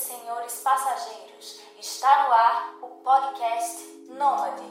senhores passageiros, está no ar o podcast Nômade.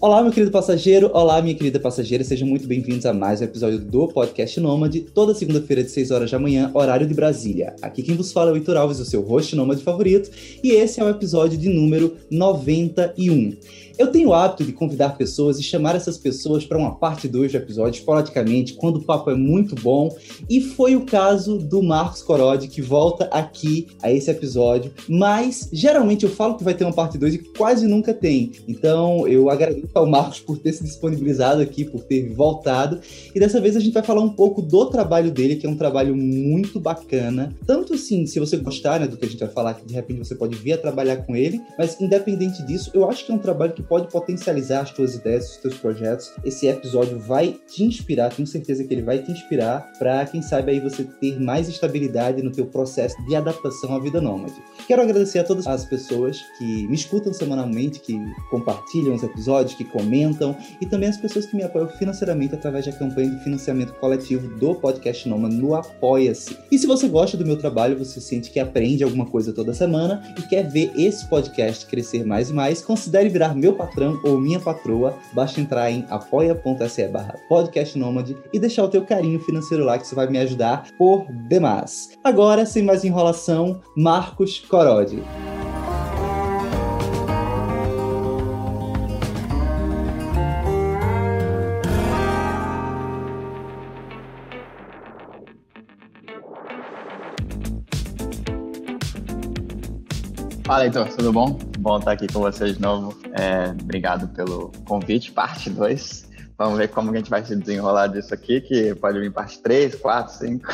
Olá, meu querido passageiro, olá, minha querida passageira, sejam muito bem-vindos a mais um episódio do podcast Nômade, toda segunda-feira de 6 horas da manhã, horário de Brasília. Aqui quem vos fala é o Heitor Alves, o seu host nômade favorito, e esse é o episódio de número 91. Eu tenho o hábito de convidar pessoas e chamar essas pessoas para uma parte 2 do episódio, esporadicamente, quando o papo é muito bom. E foi o caso do Marcos Corodi, que volta aqui a esse episódio. Mas, geralmente, eu falo que vai ter uma parte 2 e quase nunca tem. Então, eu agradeço ao Marcos por ter se disponibilizado aqui, por ter voltado. E dessa vez a gente vai falar um pouco do trabalho dele, que é um trabalho muito bacana. Tanto assim, se você gostar né, do que a gente vai falar, que de repente você pode vir a trabalhar com ele. Mas, independente disso, eu acho que é um trabalho que que pode potencializar as tuas ideias, os teus projetos. Esse episódio vai te inspirar, tenho certeza que ele vai te inspirar para quem sabe aí você ter mais estabilidade no teu processo de adaptação à vida nômade. Quero agradecer a todas as pessoas que me escutam semanalmente, que compartilham os episódios, que comentam e também as pessoas que me apoiam financeiramente através da campanha de financiamento coletivo do podcast Nômade no Apoia-se. E se você gosta do meu trabalho, você sente que aprende alguma coisa toda semana e quer ver esse podcast crescer mais e mais, considere virar meu patrão ou minha patroa, basta entrar em apoia.se barra podcastnomad e deixar o teu carinho financeiro lá que você vai me ajudar por demais. Agora, sem mais enrolação, Marcos Corodi. Fala, Heitor, tudo bom? Bom estar aqui com vocês de novo. É, obrigado pelo convite, parte 2. Vamos ver como a gente vai se desenrolar disso aqui, que pode vir parte 3, 4, 5.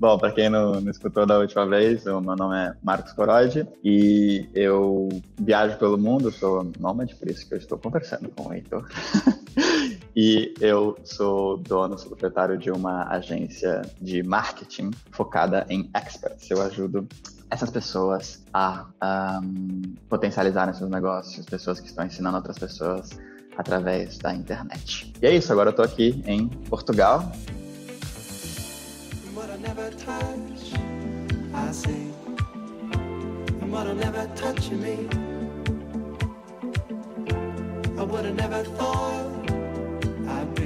Bom, para quem não, não, escutou da última vez, o meu nome é Marcos Corodi e eu viajo pelo mundo, sou nômade, por isso que eu estou conversando com o Heitor. e eu sou dono, sou proprietário de uma agência de marketing focada em experts. Eu ajudo essas pessoas a um, potencializarem seus negócios, pessoas que estão ensinando outras pessoas através da internet. E é isso, agora eu estou aqui em Portugal. I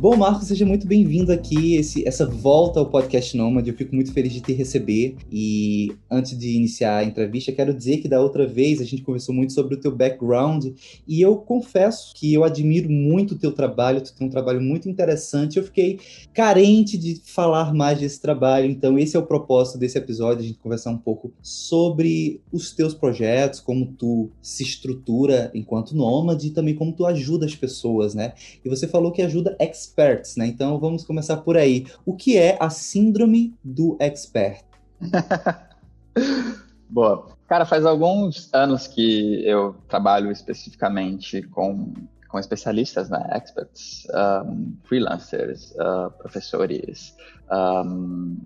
Bom, Marcos, seja muito bem-vindo aqui, esse, essa volta ao podcast Nômade. Eu fico muito feliz de te receber. E antes de iniciar a entrevista, quero dizer que da outra vez a gente conversou muito sobre o teu background e eu confesso que eu admiro muito o teu trabalho, tu tem um trabalho muito interessante. Eu fiquei carente de falar mais desse trabalho, então esse é o propósito desse episódio, a gente conversar um pouco sobre os teus projetos, como tu se estrutura enquanto nômade e também como tu ajuda as pessoas, né? E você falou que ajuda ex experts, né? Então vamos começar por aí. O que é a síndrome do expert? Boa. Cara, faz alguns anos que eu trabalho especificamente com, com especialistas, né? Experts, um, freelancers, uh, professores, um,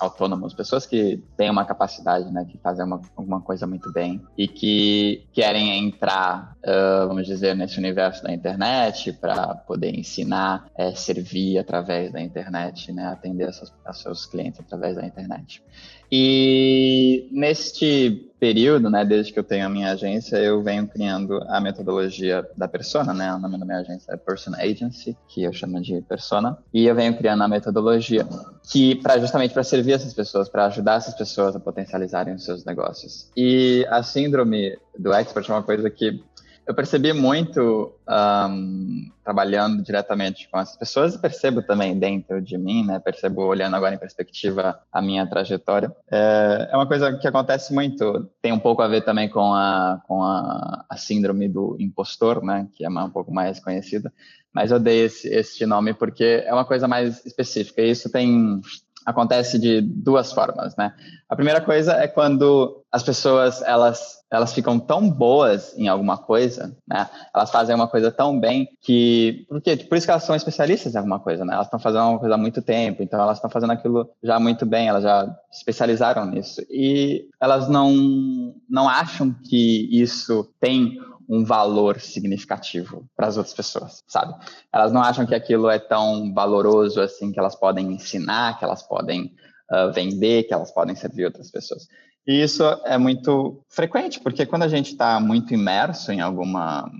autônomos, pessoas que têm uma capacidade, né, que fazem uma, alguma coisa muito bem e que querem entrar, uh, vamos dizer, nesse universo da internet para poder ensinar, é, servir através da internet, né, atender a seus clientes através da internet. E neste período, né, desde que eu tenho a minha agência, eu venho criando a metodologia da persona, né, o nome da minha agência é Person Agency, que eu chamo de persona, e eu venho criando a metodologia que para justamente para servir essas pessoas, para ajudar essas pessoas a potencializarem os seus negócios. E a síndrome do expert é uma coisa que eu percebi muito um, trabalhando diretamente com essas pessoas e percebo também dentro de mim, né? Percebo olhando agora em perspectiva a minha trajetória. É, é uma coisa que acontece muito. Tem um pouco a ver também com a, com a, a síndrome do impostor, né? Que é um pouco mais conhecida. Mas eu dei esse, esse nome porque é uma coisa mais específica. E isso tem acontece de duas formas, né? A primeira coisa é quando as pessoas elas elas ficam tão boas em alguma coisa, né? Elas fazem uma coisa tão bem que porque por isso que elas são especialistas em alguma coisa, né? Elas estão fazendo uma coisa há muito tempo, então elas estão fazendo aquilo já muito bem, elas já se especializaram nisso e elas não não acham que isso tem um valor significativo para as outras pessoas, sabe? Elas não acham que aquilo é tão valoroso assim que elas podem ensinar, que elas podem uh, vender, que elas podem servir outras pessoas. E isso é muito frequente, porque quando a gente está muito imerso em alguma,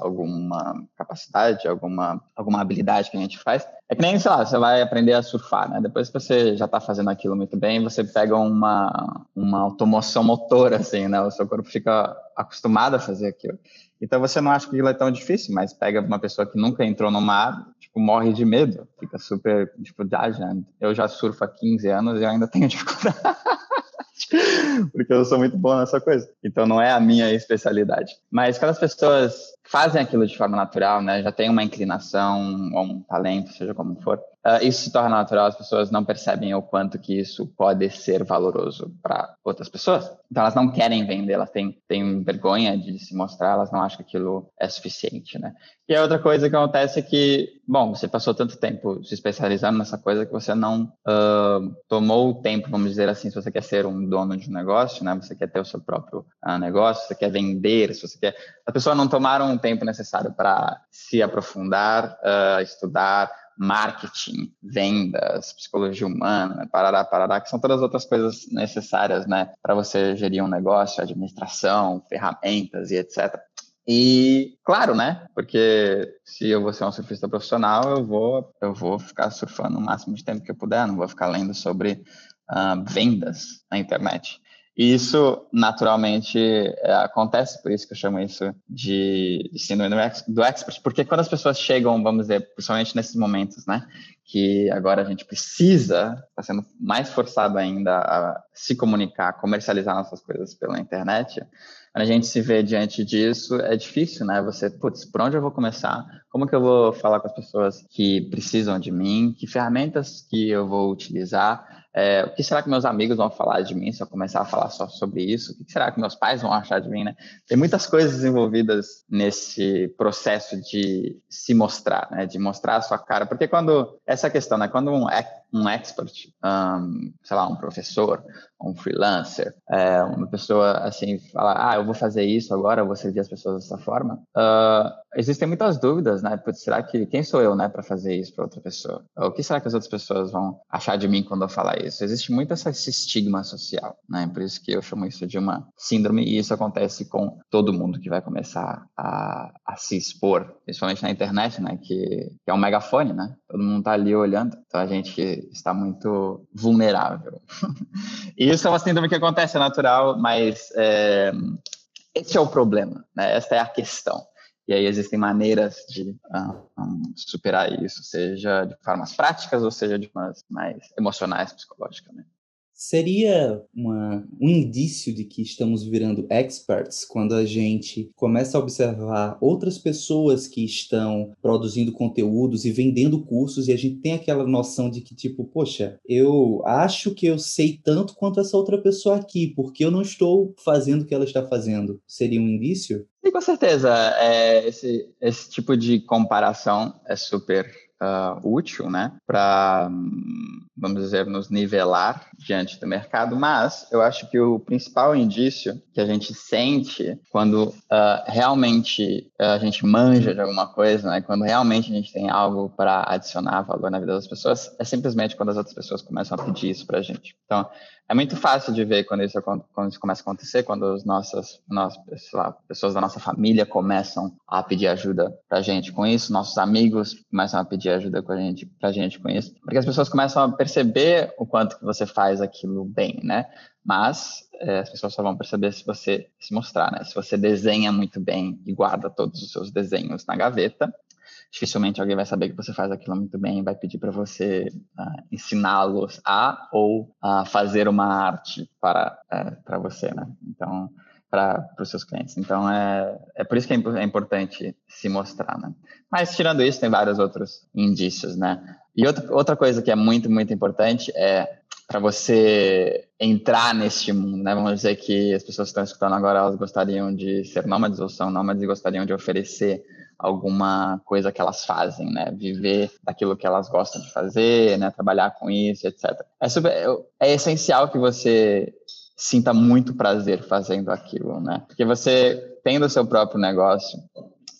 alguma capacidade, alguma, alguma habilidade que a gente faz, é que nem, sei lá, você vai aprender a surfar, né? Depois que você já está fazendo aquilo muito bem, você pega uma, uma automoção motora, assim, né? O seu corpo fica acostumado a fazer aquilo. Então você não acha que aquilo é tão difícil, mas pega uma pessoa que nunca entrou no mar, tipo, morre de medo, fica super dificuldade, né? Eu já surfo há 15 anos e ainda tenho dificuldade. porque eu sou muito bom nessa coisa. Então não é a minha especialidade. Mas quando as pessoas fazem aquilo de forma natural, né, já tem uma inclinação ou um talento, seja como for, uh, isso se torna natural, as pessoas não percebem o quanto que isso pode ser valoroso para outras pessoas. Então elas não querem vender, elas têm, têm vergonha de se mostrar, elas não acham que aquilo é suficiente, né? E a outra coisa que acontece é que, bom, você passou tanto tempo se especializando nessa coisa que você não uh, tomou o tempo, vamos dizer assim, se você quer ser um dono de um negócio, né? Você quer ter o seu próprio uh, negócio, você quer vender, se você quer... As pessoas não tomaram o tempo necessário para se aprofundar, uh, estudar, marketing, vendas, psicologia humana, parará, parará, que são todas as outras coisas necessárias, né, para você gerir um negócio, administração, ferramentas e etc. E claro, né? Porque se eu vou ser um surfista profissional, eu vou eu vou ficar surfando o máximo de tempo que eu puder, não vou ficar lendo sobre uh, vendas na internet. E isso, naturalmente, é, acontece, por isso que eu chamo isso de, de síndrome do expert, porque quando as pessoas chegam, vamos dizer, principalmente nesses momentos, né, que agora a gente precisa, está sendo mais forçado ainda a se comunicar, comercializar nossas coisas pela internet, quando a gente se vê diante disso, é difícil, né? Você, putz, por onde eu vou começar? Como que eu vou falar com as pessoas que precisam de mim? Que ferramentas que eu vou utilizar? É, o que será que meus amigos vão falar de mim se eu começar a falar só sobre isso? O que será que meus pais vão achar de mim, né? Tem muitas coisas envolvidas nesse processo de se mostrar, né? De mostrar a sua cara. Porque quando, essa questão, né? Quando um, um expert, um, sei lá, um professor, um freelancer, é, uma pessoa assim, fala, ah, eu vou fazer isso agora, eu vou servir as pessoas dessa forma, uh, existem muitas dúvidas, né? Putz, será que, quem sou eu, né, para fazer isso para outra pessoa? O que será que as outras pessoas vão achar de mim quando eu falar isso? Existe muito esse estigma social, né? Por isso que eu chamo isso de uma síndrome e isso acontece com todo mundo que vai começar a, a se expor, principalmente na internet, né? Que, que é um megafone, né? Todo mundo tá ali olhando, então a gente está muito vulnerável. e isso é uma síndrome que acontece, é natural, mas é, esse é o problema, né? Esta é a questão. E aí existem maneiras de um, um, superar isso, seja de formas práticas ou seja de formas mais emocionais, psicológicamente. Seria uma, um indício de que estamos virando experts quando a gente começa a observar outras pessoas que estão produzindo conteúdos e vendendo cursos e a gente tem aquela noção de que, tipo, poxa, eu acho que eu sei tanto quanto essa outra pessoa aqui, porque eu não estou fazendo o que ela está fazendo. Seria um indício? Sim, com certeza. É, esse, esse tipo de comparação é super uh, útil, né, para, vamos dizer, nos nivelar diante do mercado, mas eu acho que o principal indício que a gente sente quando uh, realmente a gente manja de alguma coisa, né, quando realmente a gente tem algo para adicionar valor na vida das pessoas, é simplesmente quando as outras pessoas começam a pedir isso para a gente. Então, é muito fácil de ver quando isso, quando isso começa a acontecer, quando as nossas, lá, pessoas da nossa família começam a pedir ajuda para a gente com isso, nossos amigos começam a pedir ajuda com a gente, para a gente com isso, porque as pessoas começam a perceber o quanto que você faz aquilo bem, né? Mas é, as pessoas só vão perceber se você se mostrar, né? Se você desenha muito bem e guarda todos os seus desenhos na gaveta, dificilmente alguém vai saber que você faz aquilo muito bem e vai pedir para você uh, ensiná-los a ou a uh, fazer uma arte para, uh, para você, né? Então, para os seus clientes. Então, é, é por isso que é, é importante se mostrar, né? Mas, tirando isso, tem vários outros indícios, né? E outra, outra coisa que é muito, muito importante é para você entrar neste mundo, né? Vamos dizer que as pessoas que estão escutando agora, elas gostariam de ser nômades ou são nômades e gostariam de oferecer alguma coisa que elas fazem, né? Viver daquilo que elas gostam de fazer, né? Trabalhar com isso, etc. É, super, é essencial que você sinta muito prazer fazendo aquilo, né? Porque você tendo o seu próprio negócio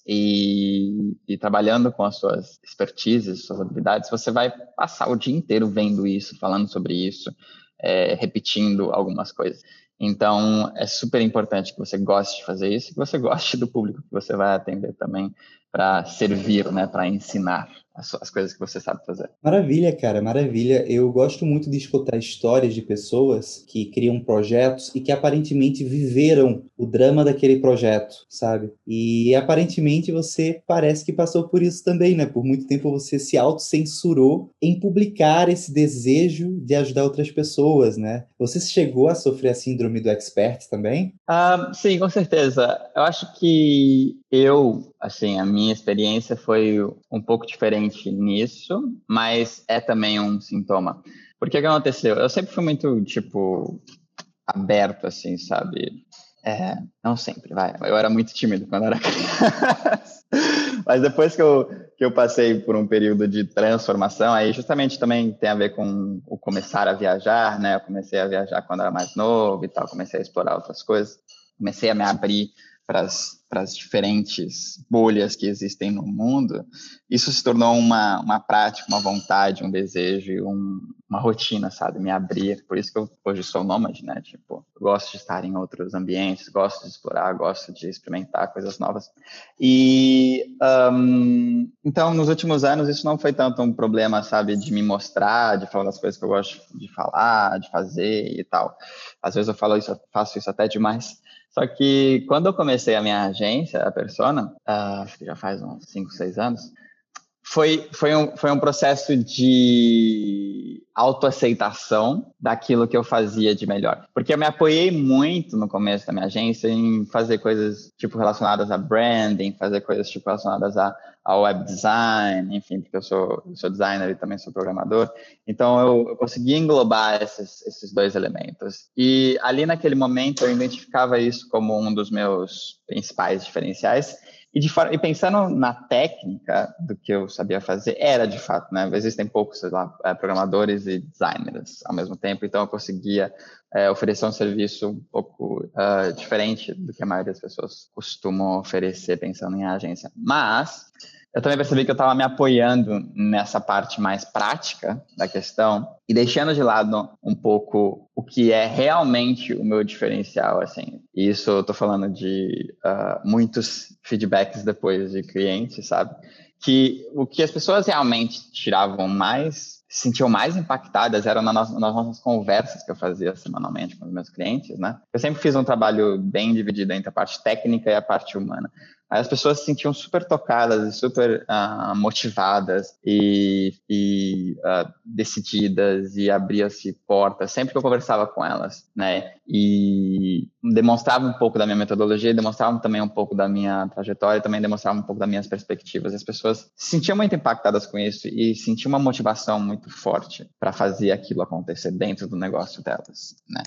e, e, trabalhando com as suas expertises, suas habilidades, você vai passar o dia inteiro vendo isso, falando sobre isso, é, repetindo algumas coisas. Então, é super importante que você goste de fazer isso, que você goste do público que você vai atender também para servir, né, para ensinar as, as, coisas que você sabe fazer. Maravilha, cara, maravilha. Eu gosto muito de escutar histórias de pessoas que criam projetos e que aparentemente viveram o drama daquele projeto, sabe? E aparentemente você parece que passou por isso também, né? Por muito tempo você se autocensurou em publicar esse desejo de ajudar outras pessoas, né? Você chegou a sofrer a síndrome do expert também? Uh, sim, com certeza. Eu acho que eu, assim, a minha experiência foi um pouco diferente nisso, mas é também um sintoma. Porque que aconteceu? Eu sempre fui muito, tipo, aberto, assim, sabe? É, não sempre, vai. Eu era muito tímido quando era criança. Mas depois que eu, que eu passei por um período de transformação, aí justamente também tem a ver com o começar a viajar, né? Eu comecei a viajar quando era mais novo e tal, comecei a explorar outras coisas, comecei a me abrir para as diferentes bolhas que existem no mundo, isso se tornou uma, uma prática, uma vontade, um desejo, um, uma rotina, sabe? Me abrir. Por isso que eu hoje sou nômade, né? Tipo, gosto de estar em outros ambientes, gosto de explorar, gosto de experimentar coisas novas. E um, então, nos últimos anos, isso não foi tanto um problema, sabe, de me mostrar, de falar das coisas que eu gosto de falar, de fazer e tal. Às vezes eu falo isso, faço isso até demais só que quando eu comecei a minha agência, a Persona, uh, acho que já faz uns 5, 6 anos, foi, foi, um, foi um processo de autoaceitação daquilo que eu fazia de melhor. Porque eu me apoiei muito no começo da minha agência em fazer coisas tipo relacionadas a branding, fazer coisas tipo relacionadas a ao web design, enfim, porque eu sou, eu sou designer e também sou programador. Então, eu, eu consegui englobar esses, esses dois elementos. E ali naquele momento eu identificava isso como um dos meus principais diferenciais. E, de, e pensando na técnica do que eu sabia fazer, era de fato, né? Existem poucos, sei lá, é, programadores e designers ao mesmo tempo, então eu conseguia é, oferecer um serviço um pouco uh, diferente do que a maioria das pessoas costumam oferecer pensando em agência. Mas eu também percebi que eu estava me apoiando nessa parte mais prática da questão e deixando de lado um pouco o que é realmente o meu diferencial, assim. E isso eu tô falando de uh, muitos feedbacks depois de clientes, sabe? Que o que as pessoas realmente tiravam mais, se sentiam mais impactadas eram nas, nas nossas conversas que eu fazia semanalmente com os meus clientes, né? Eu sempre fiz um trabalho bem dividido entre a parte técnica e a parte humana. Aí as pessoas se sentiam super tocadas e super uh, motivadas e, e uh, decididas e abria-se portas sempre que eu conversava com elas, né? E demonstrava um pouco da minha metodologia, demonstrava também um pouco da minha trajetória, também demonstrava um pouco das minhas perspectivas. As pessoas se sentiam muito impactadas com isso e sentiam uma motivação muito forte para fazer aquilo acontecer dentro do negócio delas, né?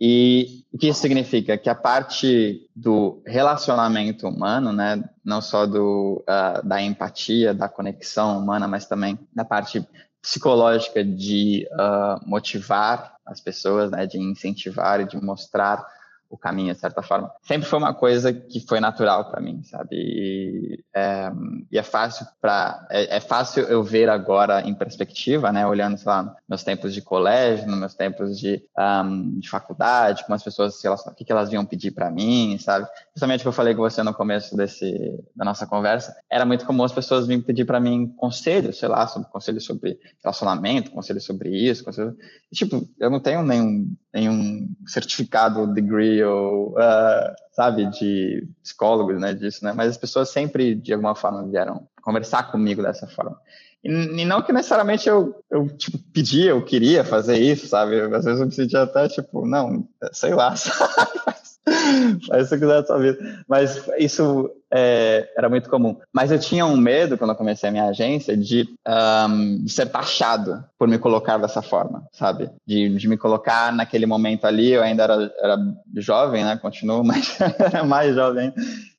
E o que isso significa? Que a parte do relacionamento humano, né, não só do, uh, da empatia, da conexão humana, mas também da parte psicológica de uh, motivar as pessoas, né, de incentivar e de mostrar o caminho, de certa forma. Sempre foi uma coisa que foi natural para mim, sabe? E é, e é fácil para é, é, fácil eu ver agora em perspectiva, né? Olhando, sei lá, meus tempos de colégio, nos meus tempos de, um, de faculdade, como as pessoas se relacionam, o que, que elas vinham pedir para mim, sabe? O que eu falei com você no começo desse da nossa conversa, era muito comum as pessoas vinham pedir para mim conselhos, sei lá, sobre conselhos sobre relacionamento, conselhos sobre isso, conselhos... E, tipo, eu não tenho nenhum nenhum certificado, degree ou, uh, sabe, de psicólogos, né, disso, né? Mas as pessoas sempre, de alguma forma, vieram conversar comigo dessa forma. E não que necessariamente eu, eu, tipo, pedia, eu queria fazer isso, sabe? Às vezes eu me sentia até, tipo, não, sei lá, sabe? O que quiser vida. Mas isso é, era muito comum. Mas eu tinha um medo, quando eu comecei a minha agência, de, um, de ser taxado por me colocar dessa forma, sabe? De, de me colocar naquele momento ali, eu ainda era, era jovem, né? Continuo, mas era mais jovem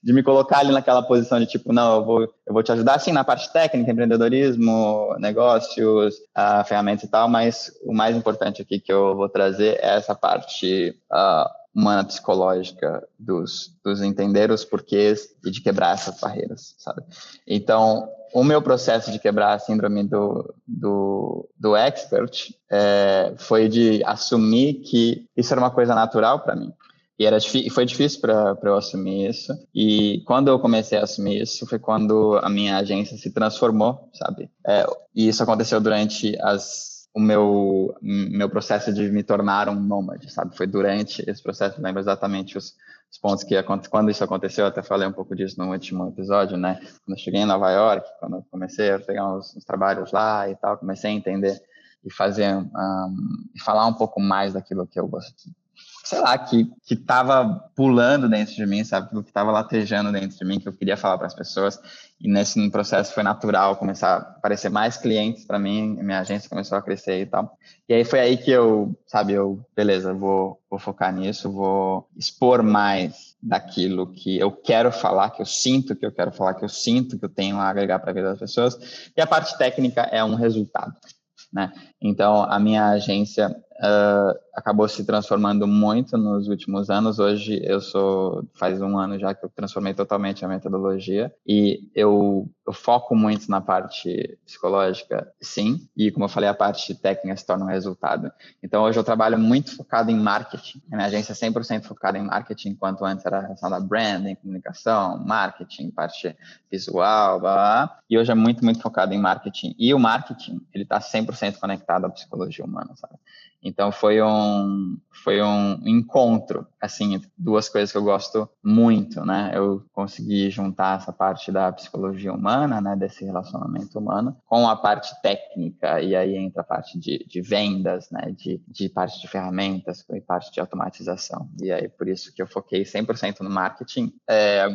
de me colocar ali naquela posição de tipo, não, eu vou, eu vou te ajudar sim na parte técnica, empreendedorismo, negócios, uh, ferramentas e tal, mas o mais importante aqui que eu vou trazer é essa parte uh, humana psicológica dos, dos entender os porquês e de quebrar essas barreiras, sabe? Então, o meu processo de quebrar a síndrome do, do, do expert é, foi de assumir que isso era uma coisa natural para mim. E era foi difícil para eu assumir isso. E quando eu comecei a assumir isso, foi quando a minha agência se transformou, sabe? É, e isso aconteceu durante as o meu meu processo de me tornar um nômade, sabe? Foi durante esse processo, lembro exatamente os, os pontos que quando isso aconteceu, eu até falei um pouco disso no último episódio, né? Quando eu cheguei em Nova York, quando eu comecei a pegar uns, uns trabalhos lá e tal, comecei a entender e fazer um, e falar um pouco mais daquilo que eu gosto, sei lá, que, que tava pulando dentro de mim, sabe? Que tava latejando dentro de mim, que eu queria falar para as pessoas. E nesse processo foi natural começar a aparecer mais clientes para mim, minha agência começou a crescer e tal. E aí foi aí que eu, sabe, eu, beleza, vou, vou focar nisso, vou expor mais daquilo que eu quero falar, que eu sinto que eu quero falar, que eu sinto que eu tenho a agregar para a vida das pessoas. E a parte técnica é um resultado. Né? Então, a minha agência uh, acabou se transformando muito nos últimos anos. Hoje, eu sou, faz um ano já que eu transformei totalmente a metodologia e eu, eu foco muito na parte psicológica, sim, e como eu falei, a parte técnica se torna um resultado. Então, hoje eu trabalho muito focado em marketing. A minha agência é 100% focada em marketing, enquanto antes era relação da branding, comunicação, marketing, parte visual, blá, blá, e hoje é muito, muito focado em marketing. E o marketing, ele está 100% 100% conectado à psicologia humana, sabe? Então foi um foi um encontro, assim, duas coisas que eu gosto muito, né? Eu consegui juntar essa parte da psicologia humana, né, desse relacionamento humano, com a parte técnica e aí entra a parte de, de vendas, né, de, de parte de ferramentas e parte de automatização. E aí por isso que eu foquei 100% no marketing. É,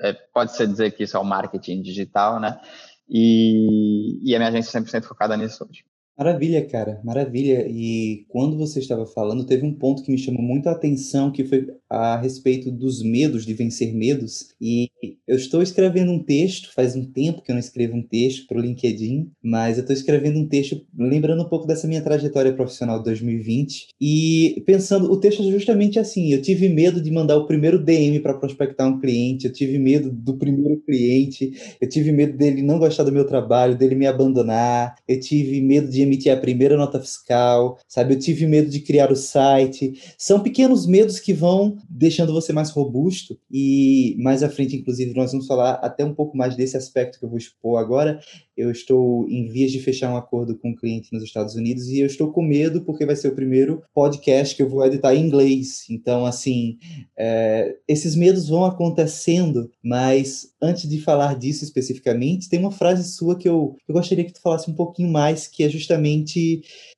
é, pode ser dizer que isso é o marketing digital, né? E, e a minha agência é 100% focada nisso hoje. Maravilha, cara, maravilha. E quando você estava falando, teve um ponto que me chamou muito a atenção, que foi a respeito dos medos, de vencer medos. E eu estou escrevendo um texto, faz um tempo que eu não escrevo um texto para o LinkedIn, mas eu estou escrevendo um texto lembrando um pouco dessa minha trajetória profissional de 2020 e pensando, o texto é justamente assim, eu tive medo de mandar o primeiro DM para prospectar um cliente, eu tive medo do primeiro cliente, eu tive medo dele não gostar do meu trabalho, dele me abandonar, eu tive medo de emitir a primeira nota fiscal, sabe? Eu tive medo de criar o site. São pequenos medos que vão deixando você mais robusto e mais à frente, inclusive, nós vamos falar até um pouco mais desse aspecto que eu vou expor agora. Eu estou em vias de fechar um acordo com um cliente nos Estados Unidos e eu estou com medo porque vai ser o primeiro podcast que eu vou editar em inglês. Então, assim, é, esses medos vão acontecendo, mas antes de falar disso especificamente, tem uma frase sua que eu, eu gostaria que tu falasse um pouquinho mais, que é justamente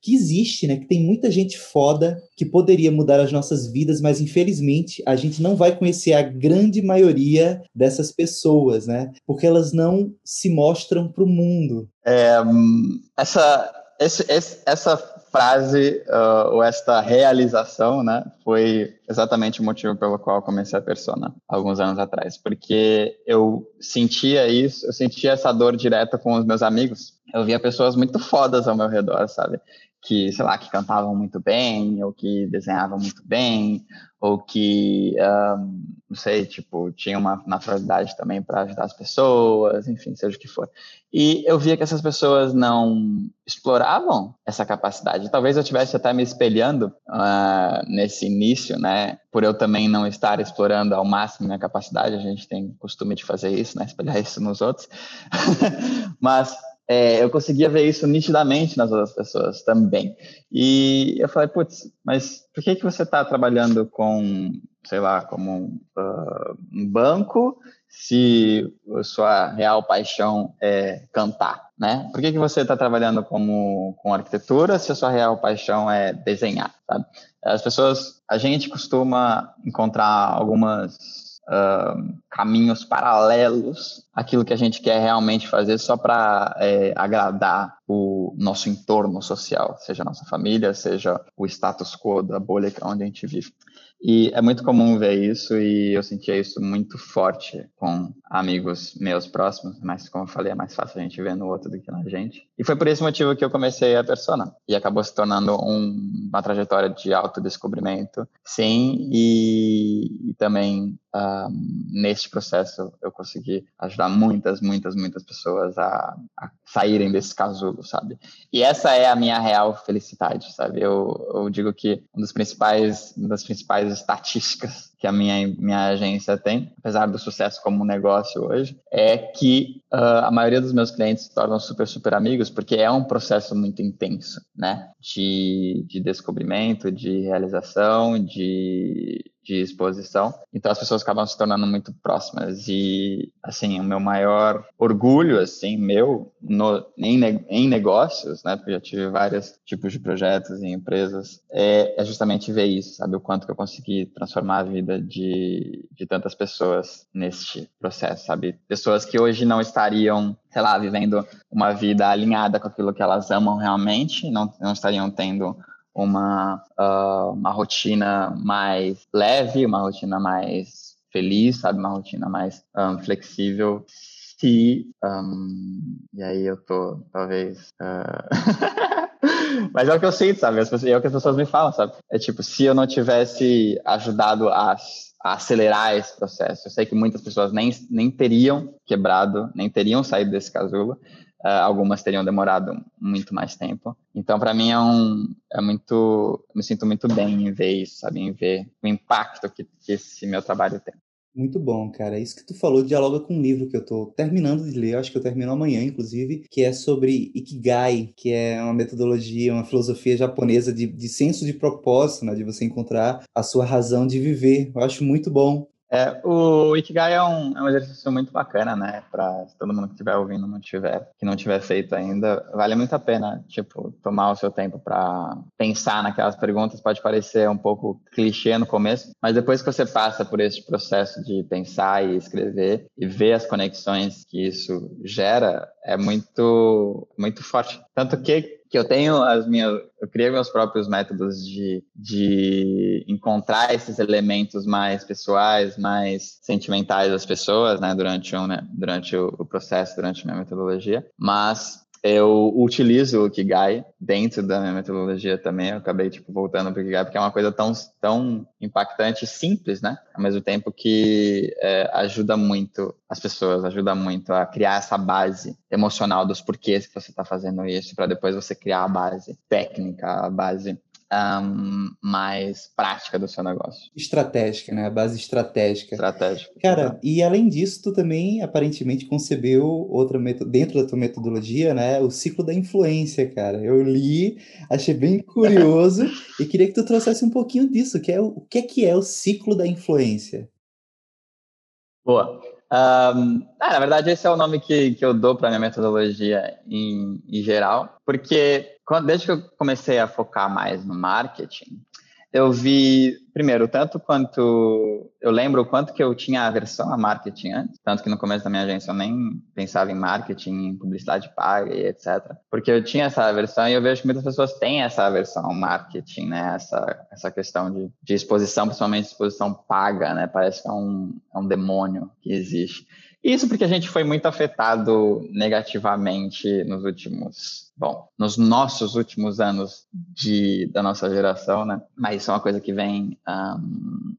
que existe, né? Que tem muita gente foda que poderia mudar as nossas vidas, mas infelizmente a gente não vai conhecer a grande maioria dessas pessoas, né? Porque elas não se mostram para o mundo. É, essa, esse, esse, essa frase uh, ou esta realização, né, foi exatamente o motivo pelo qual comecei a Persona alguns anos atrás, porque eu sentia isso, eu sentia essa dor direta com os meus amigos. Eu via pessoas muito fodas ao meu redor, sabe? que, sei lá, que cantavam muito bem, ou que desenhavam muito bem, ou que, um, não sei, tipo, tinham uma naturalidade também para ajudar as pessoas, enfim, seja o que for. E eu via que essas pessoas não exploravam essa capacidade. Talvez eu estivesse até me espelhando uh, nesse início, né? Por eu também não estar explorando ao máximo minha capacidade, a gente tem costume de fazer isso, né? Espelhar isso nos outros. Mas é, eu conseguia ver isso nitidamente nas outras pessoas também. E eu falei, putz, mas por que, que você está trabalhando com, sei lá, como uh, um banco se sua real paixão é cantar, né? Por que, que você está trabalhando como, com arquitetura se a sua real paixão é desenhar, sabe? As pessoas, a gente costuma encontrar algumas uh, caminhos paralelos àquilo que a gente quer realmente fazer só para é, agradar o nosso entorno social, seja a nossa família, seja o status quo da bolha onde a gente vive. E é muito comum ver isso e eu sentia isso muito forte com amigos meus próximos, mas como eu falei, é mais fácil a gente ver no outro do que na gente. E foi por esse motivo que eu comecei a Persona e acabou se tornando um, uma trajetória de autodescobrimento, sim, e, e também um, neste processo eu consegui ajudar muitas, muitas, muitas pessoas a, a, saírem desse casulo, sabe? E essa é a minha real felicidade, sabe? Eu, eu digo que um dos principais, uma das principais estatísticas que a minha, minha agência tem, apesar do sucesso como negócio hoje, é que uh, a maioria dos meus clientes se tornam super, super amigos, porque é um processo muito intenso, né? De, de descobrimento, de realização, de de exposição. Então as pessoas acabam se tornando muito próximas e assim o meu maior orgulho assim meu no, em, em negócios, né? Porque eu já tive vários tipos de projetos e empresas é, é, justamente ver isso, sabe o quanto que eu consegui transformar a vida de, de tantas pessoas neste processo, sabe? Pessoas que hoje não estariam sei lá, vivendo uma vida alinhada com aquilo que elas amam realmente, não, não estariam tendo uma, uh, uma rotina mais leve, uma rotina mais feliz, sabe? Uma rotina mais um, flexível. Se, um, e aí eu tô, talvez... Uh... Mas é o que eu sinto, sabe? É o que as pessoas me falam, sabe? É tipo, se eu não tivesse ajudado a, a acelerar esse processo, eu sei que muitas pessoas nem, nem teriam quebrado, nem teriam saído desse casulo, Uh, algumas teriam demorado muito mais tempo. Então, para mim é um é muito, me sinto muito bem em ver isso, sabe, em ver o impacto que, que esse meu trabalho tem. Muito bom, cara. Isso que tu falou dialoga com um livro que eu tô terminando de ler, acho que eu termino amanhã, inclusive, que é sobre Ikigai, que é uma metodologia, uma filosofia japonesa de, de senso de propósito, né? De você encontrar a sua razão de viver. Eu acho muito bom. É, o Ikigai é um, é um exercício muito bacana, né? Para todo mundo que estiver ouvindo, não tiver, que não tiver feito ainda, vale muito a pena, tipo, tomar o seu tempo para pensar naquelas perguntas. Pode parecer um pouco clichê no começo, mas depois que você passa por esse processo de pensar e escrever e ver as conexões que isso gera, é muito, muito forte. Tanto que que eu tenho as minhas, eu criei meus próprios métodos de, de encontrar esses elementos mais pessoais, mais sentimentais das pessoas, né, durante, um, né, durante o, o processo, durante a minha metodologia, mas eu utilizo o Kigai dentro da minha metodologia também. Eu acabei tipo voltando para o Kigai porque é uma coisa tão tão impactante e simples, né? Ao mesmo tempo que é, ajuda muito as pessoas, ajuda muito a criar essa base emocional dos porquês que você está fazendo isso, para depois você criar a base técnica, a base um, mais prática do seu negócio. Estratégica, né? A base estratégica. Estratégica. Cara, tá. e além disso, tu também aparentemente concebeu outra dentro da tua metodologia, né? O ciclo da influência, cara. Eu li, achei bem curioso e queria que tu trouxesse um pouquinho disso, que é o, o que é que é o ciclo da influência. Boa. Um, ah, na verdade, esse é o nome que, que eu dou para minha metodologia em, em geral, porque quando, desde que eu comecei a focar mais no marketing, eu vi, primeiro, tanto quanto. Eu lembro o quanto que eu tinha aversão a marketing antes, tanto que no começo da minha agência eu nem pensava em marketing, em publicidade paga e etc. Porque eu tinha essa aversão e eu vejo que muitas pessoas têm essa aversão ao marketing, né? Essa, essa questão de, de exposição, principalmente exposição paga, né? Parece que é um, é um demônio que existe. Isso porque a gente foi muito afetado negativamente nos últimos, bom, nos nossos últimos anos de, da nossa geração, né? Mas isso é uma coisa que vem um,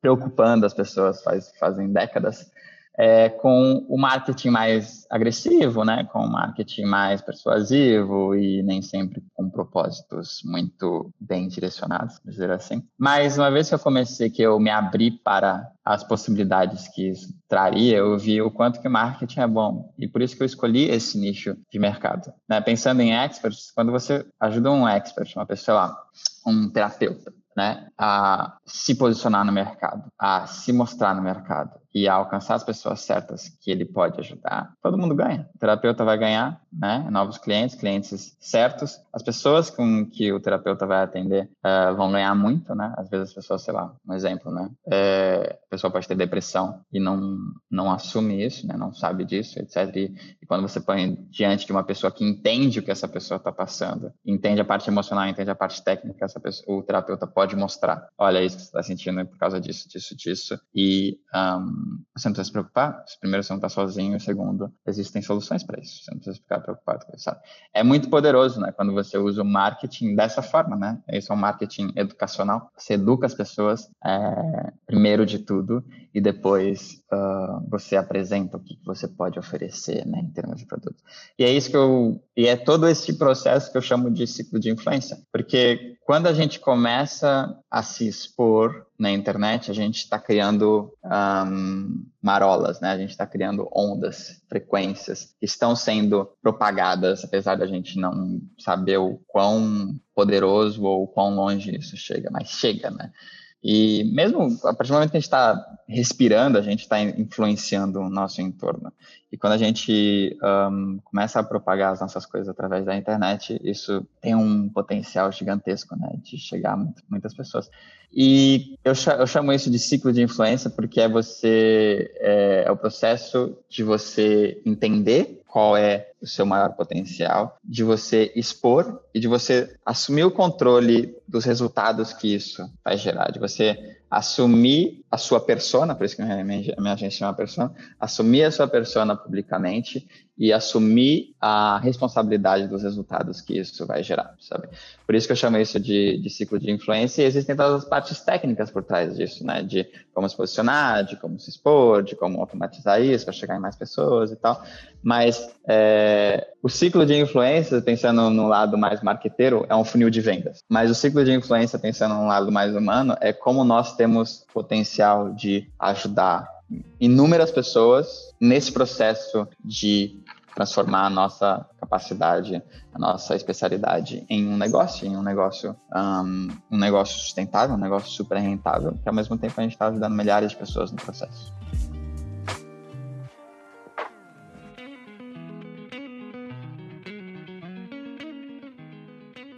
preocupando as pessoas faz, fazem décadas é, com o marketing mais agressivo, né, com o marketing mais persuasivo e nem sempre com propósitos muito bem direcionados, dizer assim. Mas uma vez que eu comecei, que eu me abri para as possibilidades que isso traria, eu vi o quanto que o marketing é bom e por isso que eu escolhi esse nicho de mercado. Né? Pensando em experts, quando você ajuda um expert, uma pessoa, um terapeuta, né, a se posicionar no mercado, a se mostrar no mercado e a alcançar as pessoas certas que ele pode ajudar, todo mundo ganha. O terapeuta vai ganhar, né? Novos clientes, clientes certos. As pessoas com que o terapeuta vai atender uh, vão ganhar muito, né? Às vezes as pessoas, sei lá, um exemplo, né? É, a pessoa pode ter depressão e não, não assume isso, né? Não sabe disso, etc. E, e quando você põe diante de uma pessoa que entende o que essa pessoa está passando, entende a parte emocional, entende a parte técnica, essa pessoa, o terapeuta pode mostrar, olha, isso que você está sentindo é por causa disso, disso, disso. E um, você não precisa se preocupar. Primeiro, você não está sozinho. Segundo, existem soluções para isso. Você não precisa ficar preocupado com isso, sabe? É muito poderoso, né? Quando você usa o marketing dessa forma, né? Isso é um marketing educacional. Você educa as pessoas, é, primeiro de tudo, e depois uh, você apresenta o que você pode oferecer, né? Em termos de produto. E é isso que eu... E é todo esse processo que eu chamo de ciclo de influência. Porque quando a gente começa a se expor na internet, a gente está criando um, marolas, né? A gente está criando ondas, frequências que estão sendo propagadas, apesar da gente não saber o quão poderoso ou quão longe isso chega, mas chega, né? E mesmo a partir do momento que a gente está respirando, a gente está influenciando o nosso entorno. E quando a gente um, começa a propagar as nossas coisas através da internet, isso tem um potencial gigantesco, né, de chegar a muitas pessoas. E eu, eu chamo isso de ciclo de influência porque é você é, é o processo de você entender qual é o seu maior potencial, de você expor e de você assumir o controle dos resultados que isso vai gerar, de você assumir a sua persona, por isso que a minha, agência chama persona, assumir a sua persona publicamente e assumir a responsabilidade dos resultados que isso vai gerar, sabe? Por isso que eu chamo isso de, de ciclo de influência e existem todas as partes técnicas por trás disso, né? De como se posicionar, de como se expor, de como automatizar isso para chegar em mais pessoas e tal. Mas é, o ciclo de influência, pensando no lado mais marqueteiro, é um funil de vendas. Mas o ciclo de influência, pensando no lado mais humano, é como nós temos potencial de ajudar inúmeras pessoas nesse processo de transformar a nossa capacidade, a nossa especialidade em um negócio, em um negócio, um, um negócio sustentável, um negócio super rentável, que ao mesmo tempo a gente está ajudando milhares de pessoas no processo.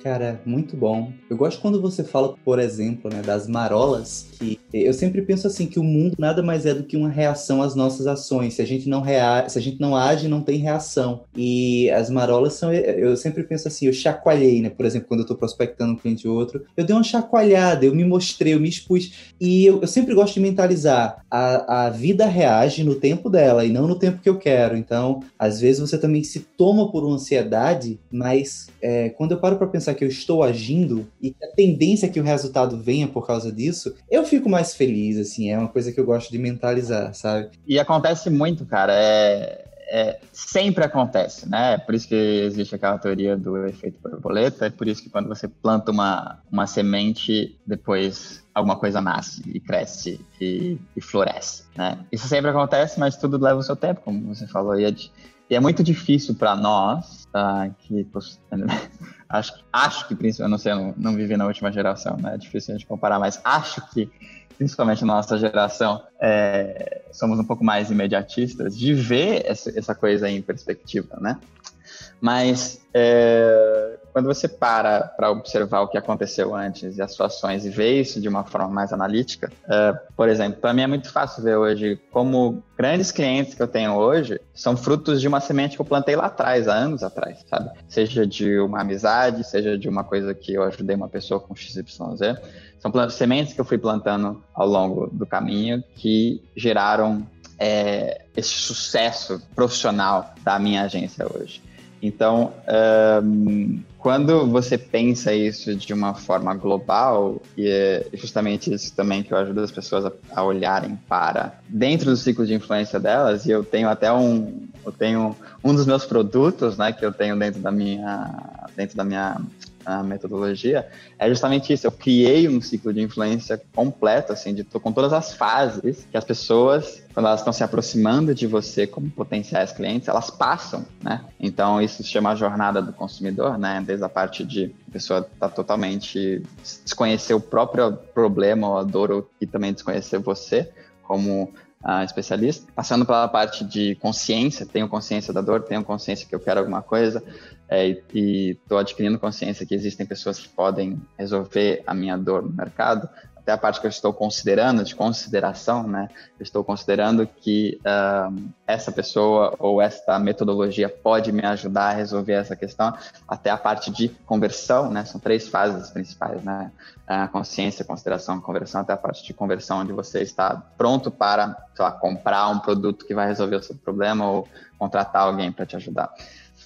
Cara, muito bom. Eu gosto quando você fala, por exemplo, né, das marolas, que eu sempre penso assim que o mundo nada mais é do que uma reação às nossas ações. Se a gente não rea... se a gente não age, não tem reação. E as marolas são, eu sempre penso assim, eu chacoalhei, né? Por exemplo, quando eu tô prospectando um cliente ou outro, eu dei uma chacoalhada, eu me mostrei, eu me expus. E eu, eu sempre gosto de mentalizar, a, a vida reage no tempo dela e não no tempo que eu quero. Então, às vezes você também se toma por uma ansiedade, mas é, quando eu paro para pensar que eu estou agindo e a tendência é que o resultado venha por causa disso, eu fico mais feliz, assim, é uma coisa que eu gosto de mentalizar, sabe? E acontece muito, cara, é, é, sempre acontece, né? É por isso que existe aquela teoria do efeito borboleta, é por isso que quando você planta uma, uma semente, depois alguma coisa nasce e cresce e, e floresce, né? Isso sempre acontece, mas tudo leva o seu tempo, como você falou, e é, e é muito difícil para nós, tá, que acho, acho que, principalmente, eu não eu não, não vivi na última geração, né? É difícil a gente comparar, mas acho que, principalmente na nossa geração, é, somos um pouco mais imediatistas de ver essa, essa coisa em perspectiva, né? Mas é, quando você para para observar o que aconteceu antes e as suas ações e vê isso de uma forma mais analítica, é, por exemplo, para mim é muito fácil ver hoje como grandes clientes que eu tenho hoje são frutos de uma semente que eu plantei lá atrás, há anos atrás, sabe? Seja de uma amizade, seja de uma coisa que eu ajudei uma pessoa com XYZ. São sementes que eu fui plantando ao longo do caminho que geraram é, esse sucesso profissional da minha agência hoje. Então, um, quando você pensa isso de uma forma global, e é justamente isso também que eu ajudo as pessoas a, a, olharem para dentro do ciclo de influência delas, e eu tenho até um, eu tenho um dos meus produtos, né, que eu tenho dentro da minha, dentro da minha a metodologia, é justamente isso. Eu criei um ciclo de influência completo, assim, de, com todas as fases que as pessoas, quando elas estão se aproximando de você como potenciais clientes, elas passam, né? Então, isso se chama a jornada do consumidor, né? Desde a parte de a pessoa tá totalmente desconhecer o próprio problema ou a dor, ou, e também desconhecer você como uh, especialista, passando pela parte de consciência, tenho consciência da dor, tenho consciência que eu quero alguma coisa, é, e estou adquirindo consciência que existem pessoas que podem resolver a minha dor no mercado, até a parte que eu estou considerando, de consideração, né? Eu estou considerando que essa pessoa ou esta metodologia pode me ajudar a resolver essa questão, até a parte de conversão, né? São três fases principais, né? A consciência, consideração, conversão, até a parte de conversão, onde você está pronto para, sei lá, comprar um produto que vai resolver o seu problema ou contratar alguém para te ajudar.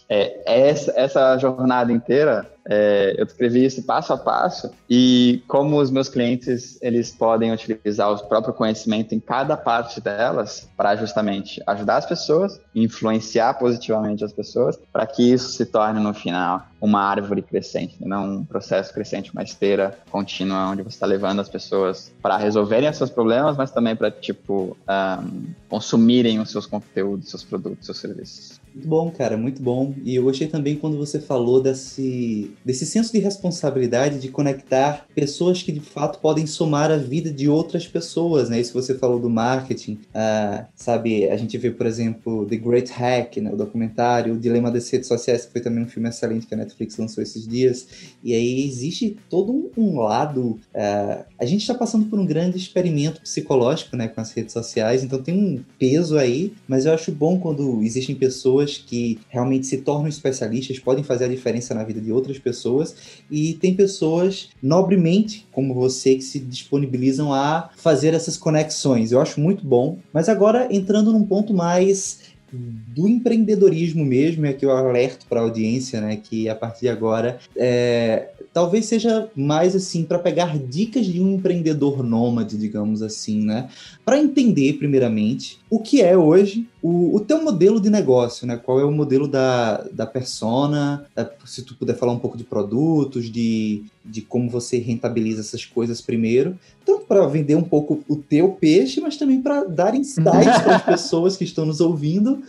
É, essa, essa jornada inteira é, eu descrevi isso passo a passo e como os meus clientes eles podem utilizar o próprio conhecimento em cada parte delas para justamente ajudar as pessoas, influenciar positivamente as pessoas, para que isso se torne no final uma árvore crescente, não um processo crescente, uma esteira contínua onde você está levando as pessoas para resolverem seus problemas, mas também para tipo um, consumirem os seus conteúdos, seus produtos, seus serviços. Muito bom, cara, muito bom. E eu gostei também quando você falou desse desse senso de responsabilidade de conectar pessoas que de fato podem somar a vida de outras pessoas, né? Isso você falou do marketing, uh, sabe? A gente vê, por exemplo, The Great Hack, né? o documentário, o Dilema das Redes Sociais, que foi também um filme excelente que a Netflix lançou esses dias. E aí existe todo um, um lado. Uh, a gente está passando por um grande experimento psicológico, né, com as redes sociais, então tem um peso aí, mas eu acho bom quando existem pessoas que realmente se tornam especialistas, podem fazer a diferença na vida de outras pessoas e tem pessoas nobremente como você que se disponibilizam a fazer essas conexões. Eu acho muito bom. Mas agora entrando num ponto mais do empreendedorismo mesmo, é que eu alerto para a audiência, né, que a partir de agora é, talvez seja mais assim para pegar dicas de um empreendedor nômade, digamos assim, né, para entender primeiramente o que é hoje o, o teu modelo de negócio, né? Qual é o modelo da, da persona? Se tu puder falar um pouco de produtos, de, de como você rentabiliza essas coisas primeiro, tanto para vender um pouco o teu peixe, mas também para dar insights para as pessoas que estão nos ouvindo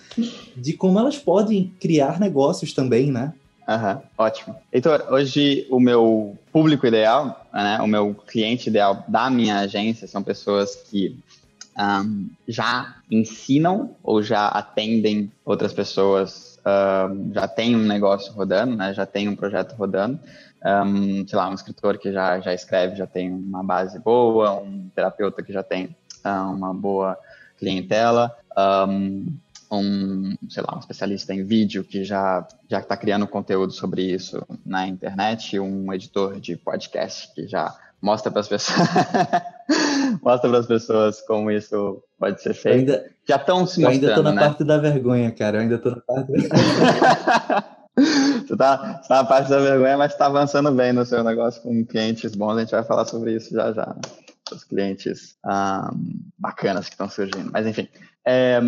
de como elas podem criar negócios também, né? Aham, ótimo. Heitor, hoje o meu público ideal, né, o meu cliente ideal da minha agência são pessoas que um, já ensinam ou já atendem outras pessoas, um, já tem um negócio rodando, né, já tem um projeto rodando. Um, sei lá, um escritor que já, já escreve, já tem uma base boa, um terapeuta que já tem uma boa clientela, um, um, sei lá, um especialista em vídeo que já já está criando conteúdo sobre isso na internet, um editor de podcast que já mostra para as pessoas mostra para as pessoas como isso pode ser feito. Ainda, Já estão se mostrando, Eu ainda estou na né? parte da vergonha, cara. Eu ainda estou na parte tu tá, tá, na parte da vergonha, mas está avançando bem no seu negócio com clientes bons. A gente vai falar sobre isso já já. Né? Os clientes um, bacanas que estão surgindo. Mas enfim, é,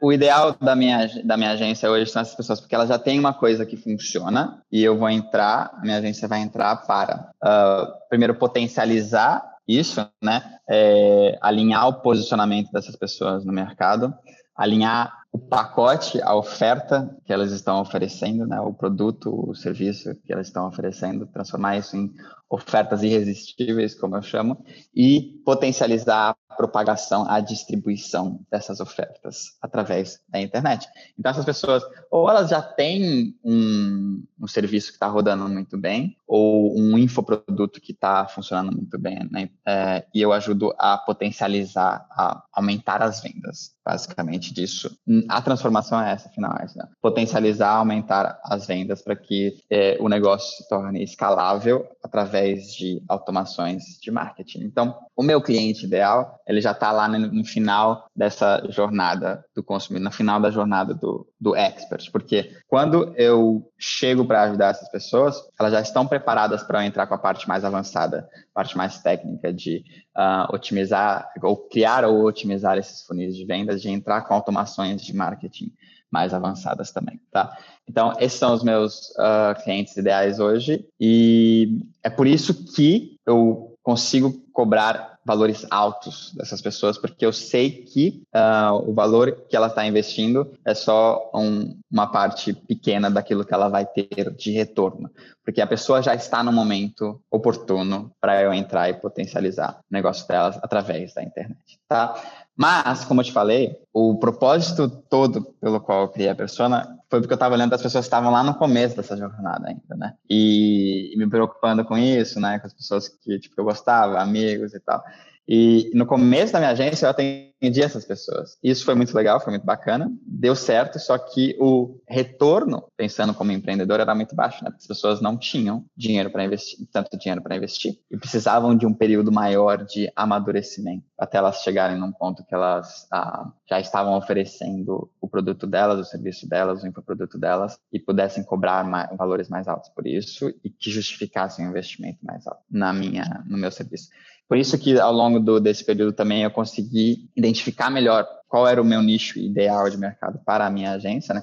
O ideal da minha, da minha agência hoje são essas pessoas, porque elas já têm uma coisa que funciona e eu vou entrar, a minha agência vai entrar para, uh, primeiro, potencializar isso, né? É, alinhar o posicionamento dessas pessoas no mercado, alinhar o pacote, a oferta que elas estão oferecendo, né? O produto, o serviço que elas estão oferecendo, transformar isso em ofertas irresistíveis, como eu chamo, e potencializar a propagação, a distribuição dessas ofertas através da internet. Então, essas pessoas, ou elas já têm um, um serviço que está rodando muito bem, ou um infoproduto que está funcionando muito bem, né? É, e eu ajudo a potencializar, a aumentar as vendas, basicamente disso. A transformação é essa, afinal, é né? potencializar, aumentar as vendas para que é, o negócio se torne escalável através através de automações de marketing. Então, o meu cliente ideal, ele já está lá no, final dessa jornada do consumidor, no final da jornada do, do expert, porque quando eu chego para ajudar essas pessoas, elas já estão preparadas para entrar com a parte mais avançada, parte mais técnica de uh, otimizar ou criar ou otimizar esses funis de vendas, de entrar com automações de marketing mais avançadas também, tá? Então, esses são os meus uh, clientes ideais hoje e é por isso que eu consigo cobrar valores altos dessas pessoas, porque eu sei que uh, o valor que ela está investindo é só um, uma parte pequena daquilo que ela vai ter de retorno, porque a pessoa já está no momento oportuno para eu entrar e potencializar o negócio delas através da internet, tá? Mas, como eu te falei, o propósito todo pelo qual eu criei a persona foi porque eu estava olhando as pessoas que estavam lá no começo dessa jornada ainda, né? E, e, me preocupando com isso, né? Com as pessoas que tipo, eu gostava, amigos e tal. E no começo da minha agência eu atendi essas pessoas. Isso foi muito legal, foi muito bacana, deu certo, só que o retorno, pensando como empreendedor, era muito baixo, né? As pessoas não tinham dinheiro para investir, tanto dinheiro para investir, e precisavam de um período maior de amadurecimento até elas chegarem num ponto que elas ah, já estavam oferecendo o produto delas, o serviço delas, o infoproduto delas e pudessem cobrar mais, valores mais altos por isso e que justificassem um investimento mais alto na minha, no meu serviço. Por isso que ao longo do, desse período também eu consegui identificar melhor qual era o meu nicho ideal de mercado para a minha agência, né?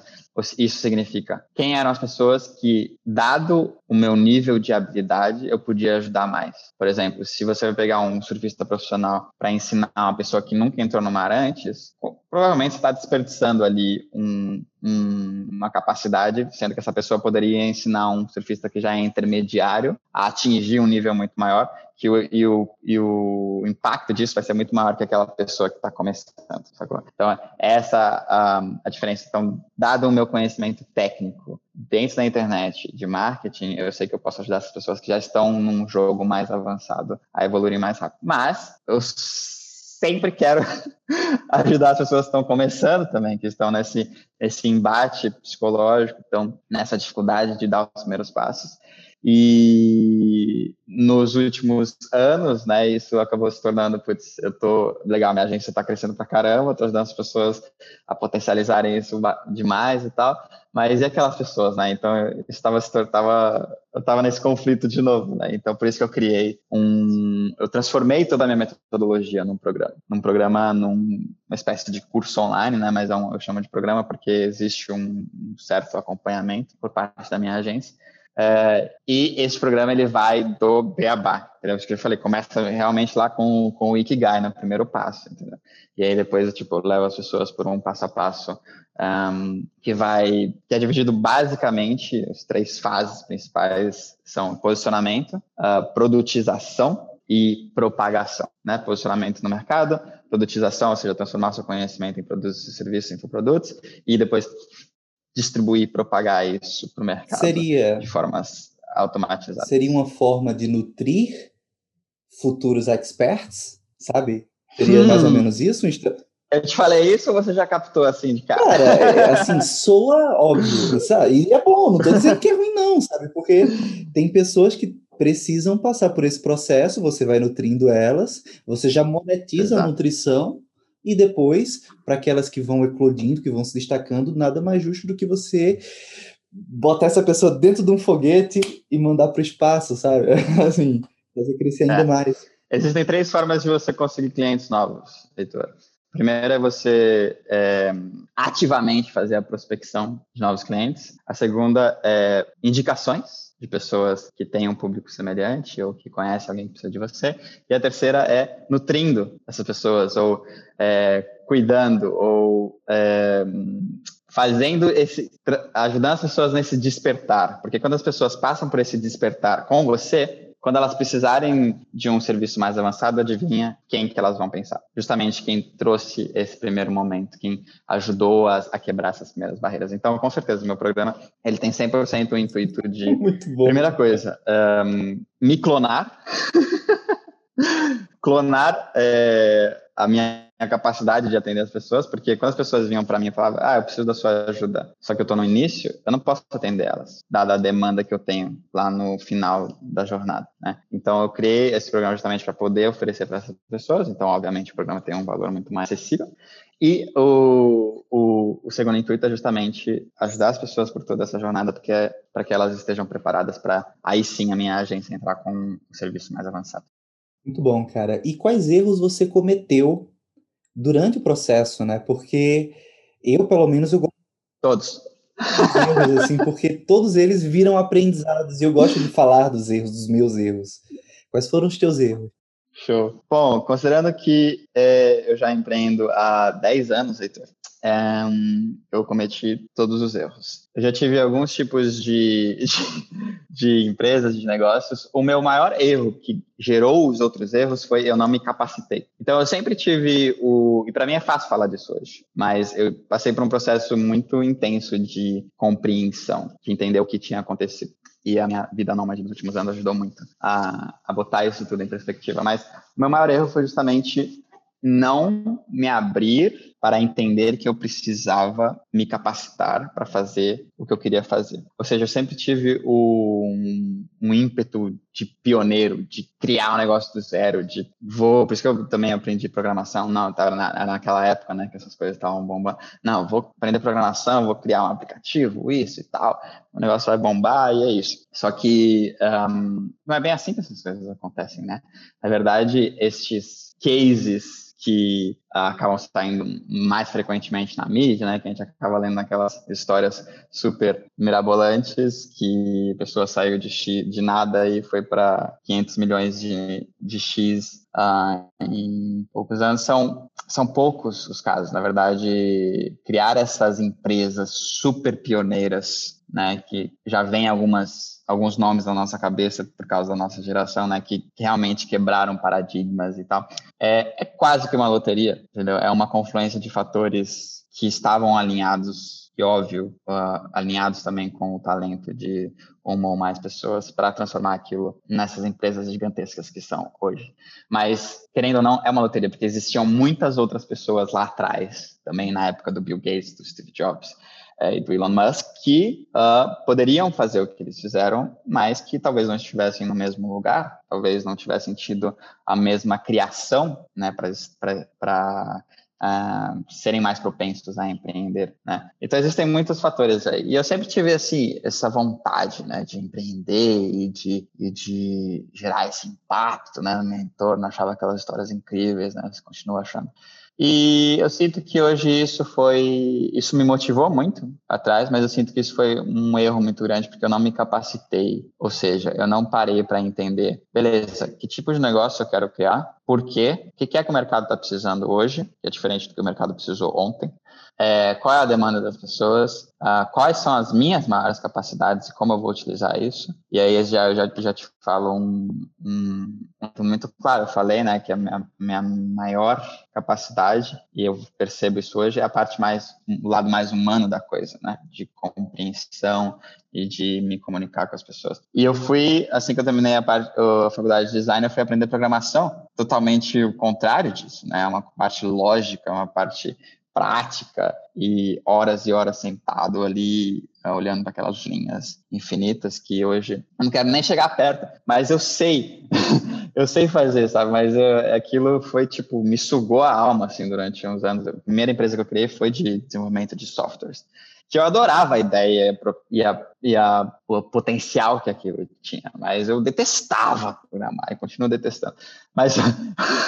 Isso significa quem eram as pessoas que, dado o meu nível de habilidade, eu podia ajudar mais. Por exemplo, se você vai pegar um surfista profissional para ensinar uma pessoa que nunca entrou no mar antes, provavelmente você está desperdiçando ali um, um, uma capacidade, sendo que essa pessoa poderia ensinar um surfista que já é intermediário a atingir um nível muito maior, que o, e, o, e o impacto disso vai ser muito maior que aquela pessoa que está começando. Sacou? Então, essa a, a diferença. Então, dado o meu conhecimento técnico dentro da internet de marketing, eu sei que eu posso ajudar as pessoas que já estão num jogo mais avançado a evoluir mais rápido. Mas eu sempre quero ajudar as pessoas que estão começando também, que estão nesse, nesse embate psicológico, estão nessa dificuldade de dar os primeiros passos. E nos últimos anos, né, isso acabou se tornando, putz, eu tô, legal, minha agência está crescendo pra caramba, tô ajudando as pessoas a potencializarem isso demais e tal, mas e aquelas pessoas, né, então eu estava, estava, eu estava nesse conflito de novo, né, então por isso que eu criei um, eu transformei toda a minha metodologia num programa, num programa, numa espécie de curso online, né, mas é um, eu chamo de programa porque existe um certo acompanhamento por parte da minha agência, é, e esse programa ele vai do beabá, entendeu? Que eu falei, começa realmente lá com, com o Ikigai no primeiro passo, entendeu? E aí depois, tipo, leva as pessoas por um passo a passo um, que vai, que é dividido basicamente, as três fases principais são posicionamento, uh, produtização e propagação, né? Posicionamento no mercado, produtização, ou seja, transformar seu conhecimento em produtos e serviços, em infoprodutos, e depois distribuir, propagar isso para o mercado seria, de formas automatizadas. Seria uma forma de nutrir futuros experts, sabe? Seria hum. mais ou menos isso? Eu te falei isso ou você já captou assim de cara? Cara, é, assim, soa óbvio, sabe? E é bom, não tô dizendo que é ruim não, sabe? Porque tem pessoas que precisam passar por esse processo, você vai nutrindo elas, você já monetiza Exato. a nutrição e depois, para aquelas que vão eclodindo, que vão se destacando, nada mais justo do que você botar essa pessoa dentro de um foguete e mandar para o espaço, sabe? Assim, fazer crescer ainda é. mais. Existem três formas de você conseguir clientes novos, Heitor. Primeiro é você é, ativamente fazer a prospecção de novos clientes. A segunda é indicações de pessoas que têm um público semelhante ou que conhecem alguém que precisa de você. E a terceira é nutrindo essas pessoas ou é, cuidando ou é, fazendo esse, ajudando as pessoas nesse despertar. Porque quando as pessoas passam por esse despertar com você, quando elas precisarem de um serviço mais avançado, adivinha quem que elas vão pensar? Justamente quem trouxe esse primeiro momento, quem ajudou a, a quebrar essas primeiras barreiras. Então, com certeza, o meu programa ele tem 100% o intuito de... Muito bom. Primeira coisa, um, me clonar. clonar é, a minha capacidade de atender as pessoas, porque quando as pessoas vinham para mim e falavam, ah, eu preciso da sua ajuda, só que eu estou no início, eu não posso atender elas, dada a demanda que eu tenho lá no final da jornada, né? Então eu criei esse programa justamente para poder oferecer para essas pessoas, então obviamente o programa tem um valor muito mais acessível, e o, o, o segundo intuito é justamente ajudar as pessoas por toda essa jornada, porque é para que elas estejam preparadas para aí sim a minha agência entrar com um serviço mais avançado. Muito bom, cara. E quais erros você cometeu durante o processo, né? Porque eu, pelo menos, eu Todos. Erros, assim, porque todos eles viram aprendizados e eu gosto de falar dos erros, dos meus erros. Quais foram os teus erros? Show. Bom, considerando que é, eu já empreendo há 10 anos, Heitor, é, eu cometi todos os erros. Eu já tive alguns tipos de, de, de, empresas, de negócios. O meu maior erro que gerou os outros erros foi eu não me capacitei. Então, eu sempre tive o. E para mim é fácil falar disso hoje, mas eu passei por um processo muito intenso de compreensão, de entender o que tinha acontecido e a minha vida nômade nos últimos anos ajudou muito a, a botar isso tudo em perspectiva. Mas o meu maior erro foi justamente não me abrir para entender que eu precisava me capacitar para fazer o que eu queria fazer. Ou seja, eu sempre tive um, um, ímpeto de pioneiro, de criar um negócio do zero, de vou, por isso que eu também aprendi programação, não, estava na, naquela época, né, que essas coisas estavam bombando, não, vou aprender programação, vou criar um aplicativo, isso e tal, o negócio vai bombar e é isso. Só que um, não é bem assim que essas coisas acontecem, né? Na verdade, estes cases que acabam saindo mais frequentemente na mídia, né? Que a gente acaba lendo aquelas histórias super mirabolantes que a pessoa saiu de, X, de nada e foi para 500 milhões de, de X uh, em poucos anos. São, são poucos os casos. Na verdade, criar essas empresas super pioneiras, né? Que já vem algumas alguns nomes na nossa cabeça por causa da nossa geração, né, que, realmente quebraram paradigmas e tal. É, é quase que uma loteria, entendeu? É uma confluência de fatores que estavam alinhados, e óbvio, uh, alinhados também com o talento de uma ou mais pessoas para transformar aquilo nessas empresas gigantescas que são hoje. Mas, querendo ou não, é uma loteria, porque existiam muitas outras pessoas lá atrás, também na época do Bill Gates, do Steve Jobs, e do Elon Musk que uh, poderiam fazer o que eles fizeram, mas que talvez não estivessem no mesmo lugar, talvez não tivessem tido a mesma criação né, para uh, serem mais propensos a empreender. Né? Então existem muitos fatores aí. E eu sempre tive assim, essa vontade né, de empreender e de, e de gerar esse impacto né, no meu entorno, achava aquelas histórias incríveis, né? Você continua achando. E eu sinto que hoje isso foi, isso me motivou muito atrás, mas eu sinto que isso foi um erro muito grande porque eu não me capacitei, ou seja, eu não parei para entender, beleza, que tipo de negócio eu quero criar, por quê, o que é que o mercado está precisando hoje, que é diferente do que o mercado precisou ontem, é, qual é a demanda das pessoas, uh, quais são as minhas maiores capacidades e como eu vou utilizar isso. E aí já, eu já, já te falo um, um, um muito claro, eu falei né, que a minha, minha maior capacidade, e eu percebo isso hoje, é a parte mais, o lado mais humano da coisa, né, de compreensão e de me comunicar com as pessoas. E eu fui, assim que eu terminei a, parte, a faculdade de design, eu fui aprender programação, totalmente o contrário disso, né, é uma parte lógica, uma parte prática e horas e horas sentado ali eh, olhando para aquelas linhas infinitas que hoje eu não quero nem chegar perto, mas eu sei, eu sei fazer, sabe? Mas eu, eh, aquilo foi tipo me sugou a alma assim durante uns anos. A primeira empresa que eu criei foi de desenvolvimento de softwares que eu adorava a ideia e, a, e a, o potencial que aquilo tinha, mas eu detestava programar e continuo detestando. Mas,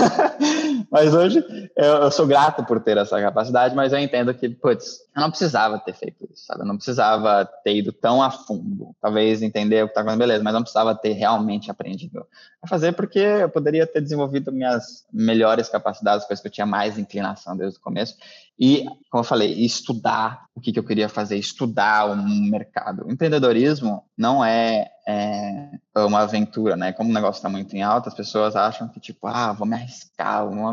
mas hoje eu, eu, sou grato por ter essa capacidade, mas eu entendo que, putz, eu não precisava ter feito isso, sabe? Eu não precisava ter ido tão a fundo. Talvez entender o que está acontecendo, beleza, mas não precisava ter realmente aprendido a fazer, porque eu poderia ter desenvolvido minhas melhores capacidades, coisas que eu tinha mais inclinação desde o começo, e, como eu falei, estudar o que, que eu queria fazer, estudar o mercado. O empreendedorismo não é, é uma aventura, né? Como o negócio está muito em alta, as pessoas acham que, tipo, ah, vou me arriscar, uma.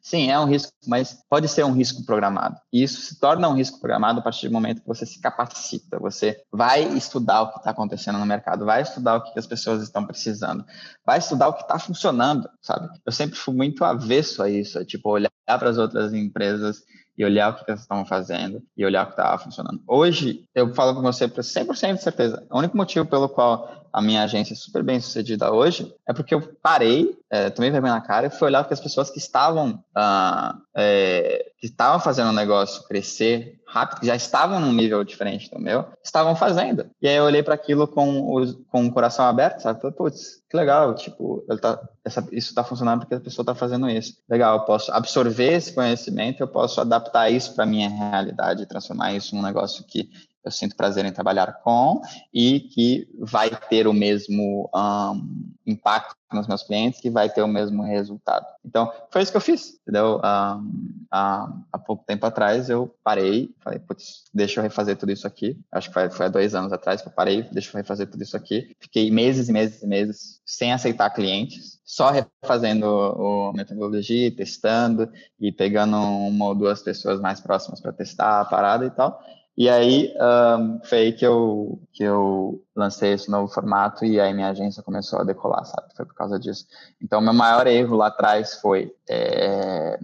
Sim, é um risco, mas pode ser um risco programado. E isso se torna um risco programado a partir do momento que você se capacita, você vai estudar o que está acontecendo no mercado, vai estudar o que as pessoas estão precisando, vai estudar o que está funcionando, sabe? Eu sempre fui muito avesso a isso, é, tipo, olhar para as outras empresas e olhar o que elas estavam fazendo e olhar o que estava funcionando. Hoje, eu falo com você para 100% de certeza, o único motivo pelo qual a minha agência super bem sucedida hoje é porque eu parei, é, tomei vergonha na cara e fui olhar para as pessoas que estavam, ah, é, que estavam fazendo o negócio crescer rápido, que já estavam num nível diferente do meu, estavam fazendo. E aí eu olhei para aquilo com com o coração aberto, sabe? Putz, que legal, tipo, tá, essa, isso está funcionando porque a pessoa está fazendo isso. Legal, eu posso absorver esse conhecimento, eu posso adaptar isso para minha realidade transformar isso num negócio que eu sinto prazer em trabalhar com e que vai ter o mesmo um, impacto nos meus clientes, que vai ter o mesmo resultado. Então, foi isso que eu fiz, entendeu? Um, há, há pouco tempo atrás eu parei, falei, putz, deixa eu refazer tudo isso aqui. Acho que foi, foi há dois anos atrás que eu parei, deixa eu refazer tudo isso aqui. Fiquei meses e meses e meses sem aceitar clientes, só refazendo a metodologia, testando e pegando uma ou duas pessoas mais próximas para testar a parada e tal. E aí um, foi aí que eu, que eu lancei esse novo formato e aí minha agência começou a decolar, sabe? Foi por causa disso. Então, meu maior erro lá atrás foi, é,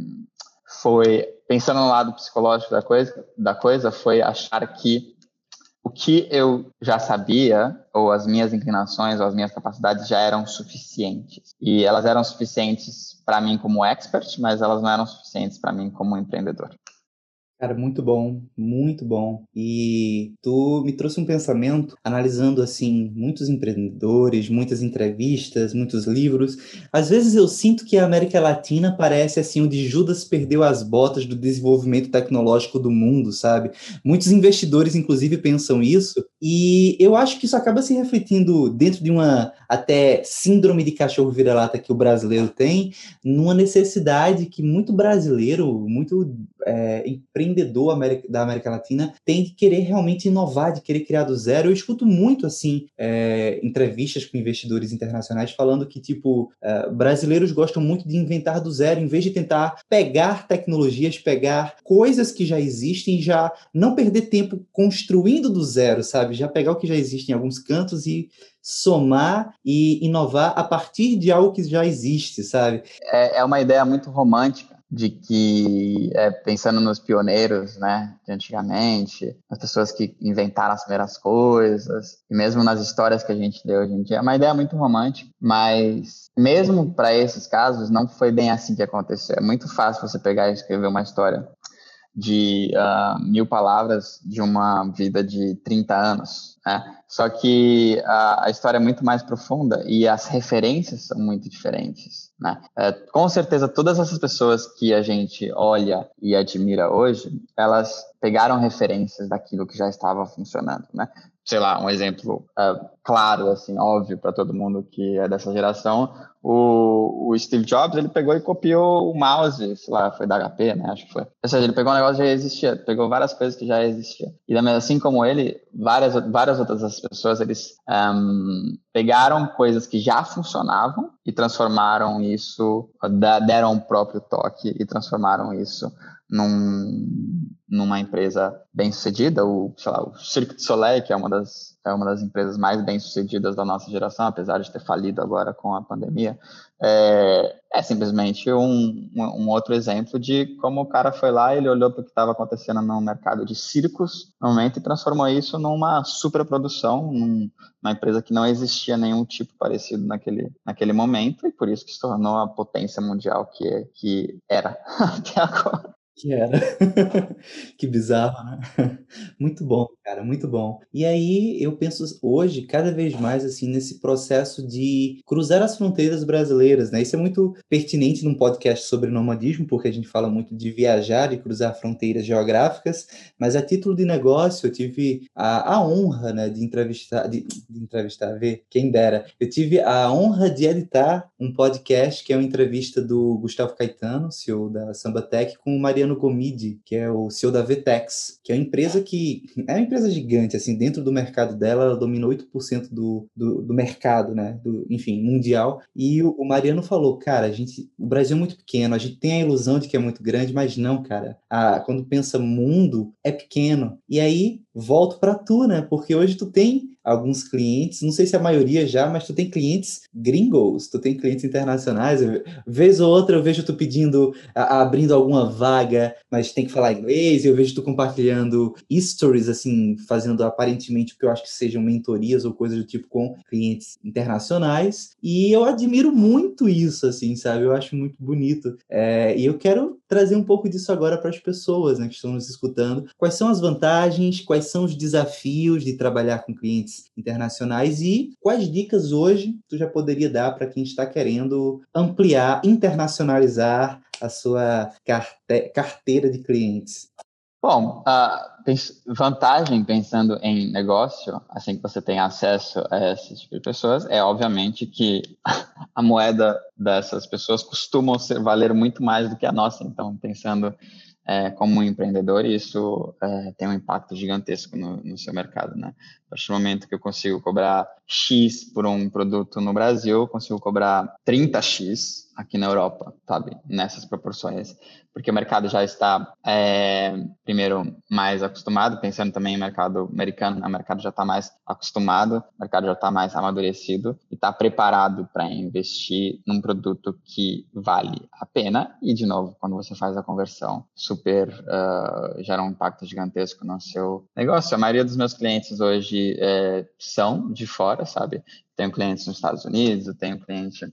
foi pensando no lado psicológico da coisa, da coisa, foi achar que o que eu já sabia, ou as minhas inclinações, ou as minhas capacidades já eram suficientes. E elas eram suficientes para mim como expert, mas elas não eram suficientes para mim como empreendedor. Cara, muito bom, muito bom. E tu me trouxe um pensamento analisando assim muitos empreendedores, muitas entrevistas, muitos livros. Às vezes eu sinto que a América Latina parece assim onde Judas perdeu as botas do desenvolvimento tecnológico do mundo, sabe? Muitos investidores inclusive pensam isso, e eu acho que isso acaba se refletindo dentro de uma até síndrome de cachorro vira-lata que o brasileiro tem, numa necessidade que muito brasileiro, muito é, empreendedor da América Latina tem de querer realmente inovar, de querer criar do zero. Eu escuto muito assim é, entrevistas com investidores internacionais falando que tipo é, brasileiros gostam muito de inventar do zero, em vez de tentar pegar tecnologias, pegar coisas que já existem, e já não perder tempo construindo do zero, sabe? Já pegar o que já existe em alguns cantos e somar e inovar a partir de algo que já existe, sabe? É, é uma ideia muito romântica de que, é, pensando nos pioneiros, né, de antigamente, as pessoas que inventaram as primeiras coisas, e mesmo nas histórias que a gente lê hoje em dia, é uma ideia muito romântica, mas mesmo para esses casos, não foi bem assim que aconteceu. É muito fácil você pegar e escrever uma história de uh, mil palavras de uma vida de 30 anos. Né? Só que a, a, história é muito mais profunda e as referências são muito diferentes. Né? É, com certeza, todas essas pessoas que a gente olha e admira hoje, elas pegaram referências daquilo que já estava funcionando. Né? Sei lá, um exemplo uh, claro, assim, óbvio para todo mundo que é dessa geração, o, o, Steve Jobs, ele pegou e copiou o mouse, sei lá, foi da HP, né, acho que foi. Ou seja, ele pegou um negócio que já existia, pegou várias coisas que já existiam. E assim como ele, várias, várias outras pessoas, eles um, pegaram coisas que já funcionavam e transformaram isso, deram o próprio toque e transformaram isso num, numa empresa bem sucedida, o, sei lá, o Cirque du Soleil, que é uma das é uma das empresas mais bem sucedidas da nossa geração, apesar de ter falido agora com a pandemia, é, é simplesmente um, um, outro exemplo de como o cara foi lá, ele olhou para o que estava acontecendo no mercado de circos no momento e transformou isso numa superprodução, numa empresa que não existia nenhum tipo parecido naquele, naquele momento e por isso que se tornou a potência mundial que, que era até agora. Que era. que bizarro, né? Muito bom, cara, muito bom. E aí eu penso hoje, cada vez mais, assim, nesse processo de cruzar as fronteiras brasileiras, né? Isso é muito pertinente num podcast sobre nomadismo, porque a gente fala muito de viajar e cruzar fronteiras geográficas, mas a título de negócio eu tive a, a honra, né, de entrevistar, de, de entrevistar, ver, quem dera. Eu tive a honra de editar um podcast que é uma entrevista do Gustavo Caetano, CEO da Sambatec, com o Mariano Luciano Gomide, que é o CEO da Vtex, que é uma empresa que é uma empresa gigante, assim, dentro do mercado dela, ela domina 8% do, do, do mercado, né, do, enfim, mundial. E o, o, Mariano falou, cara, a gente, o Brasil é muito pequeno, a gente tem a ilusão de que é muito grande, mas não, cara. A, quando pensa mundo, é pequeno. E aí, volto para tu, né, porque hoje tu tem alguns clientes, não sei se a maioria já, mas tu tem clientes gringos, tu tem clientes internacionais. Vez ou outra eu vejo tu pedindo, abrindo alguma vaga, mas tem que falar inglês, eu vejo tu compartilhando stories, assim, fazendo aparentemente o que eu acho que sejam mentorias ou coisas do tipo com clientes internacionais. E eu admiro muito isso, assim, sabe? Eu acho muito bonito. É, e eu quero trazer um pouco disso agora para as pessoas né, que estão nos escutando. Quais são as vantagens, quais são os desafios de trabalhar com clientes internacionais e quais dicas hoje tu já poderia dar para quem está querendo ampliar, internacionalizar a sua carte carteira de clientes? Bom, a vantagem pensando em negócio, assim que você tem acesso a esse tipo de pessoas, é obviamente que a moeda dessas pessoas costumam ser, valer muito mais do que a nossa. Então, pensando é, como um empreendedor, isso é, tem um impacto gigantesco no, no, seu mercado, né? A partir do momento que eu consigo cobrar X por um produto no Brasil, eu consigo cobrar 30X aqui na Europa, sabe? Nessas proporções. Porque o mercado já está, é, primeiro, mais acostumado, pensando também em mercado americano, né? o mercado já está mais acostumado, o mercado já está mais amadurecido e está preparado para investir num produto que vale a pena. E, de novo, quando você faz a conversão, super uh, gera um impacto gigantesco no seu negócio. A maioria dos meus clientes hoje é, são de fora, sabe? Tenho clientes nos Estados Unidos, tenho cliente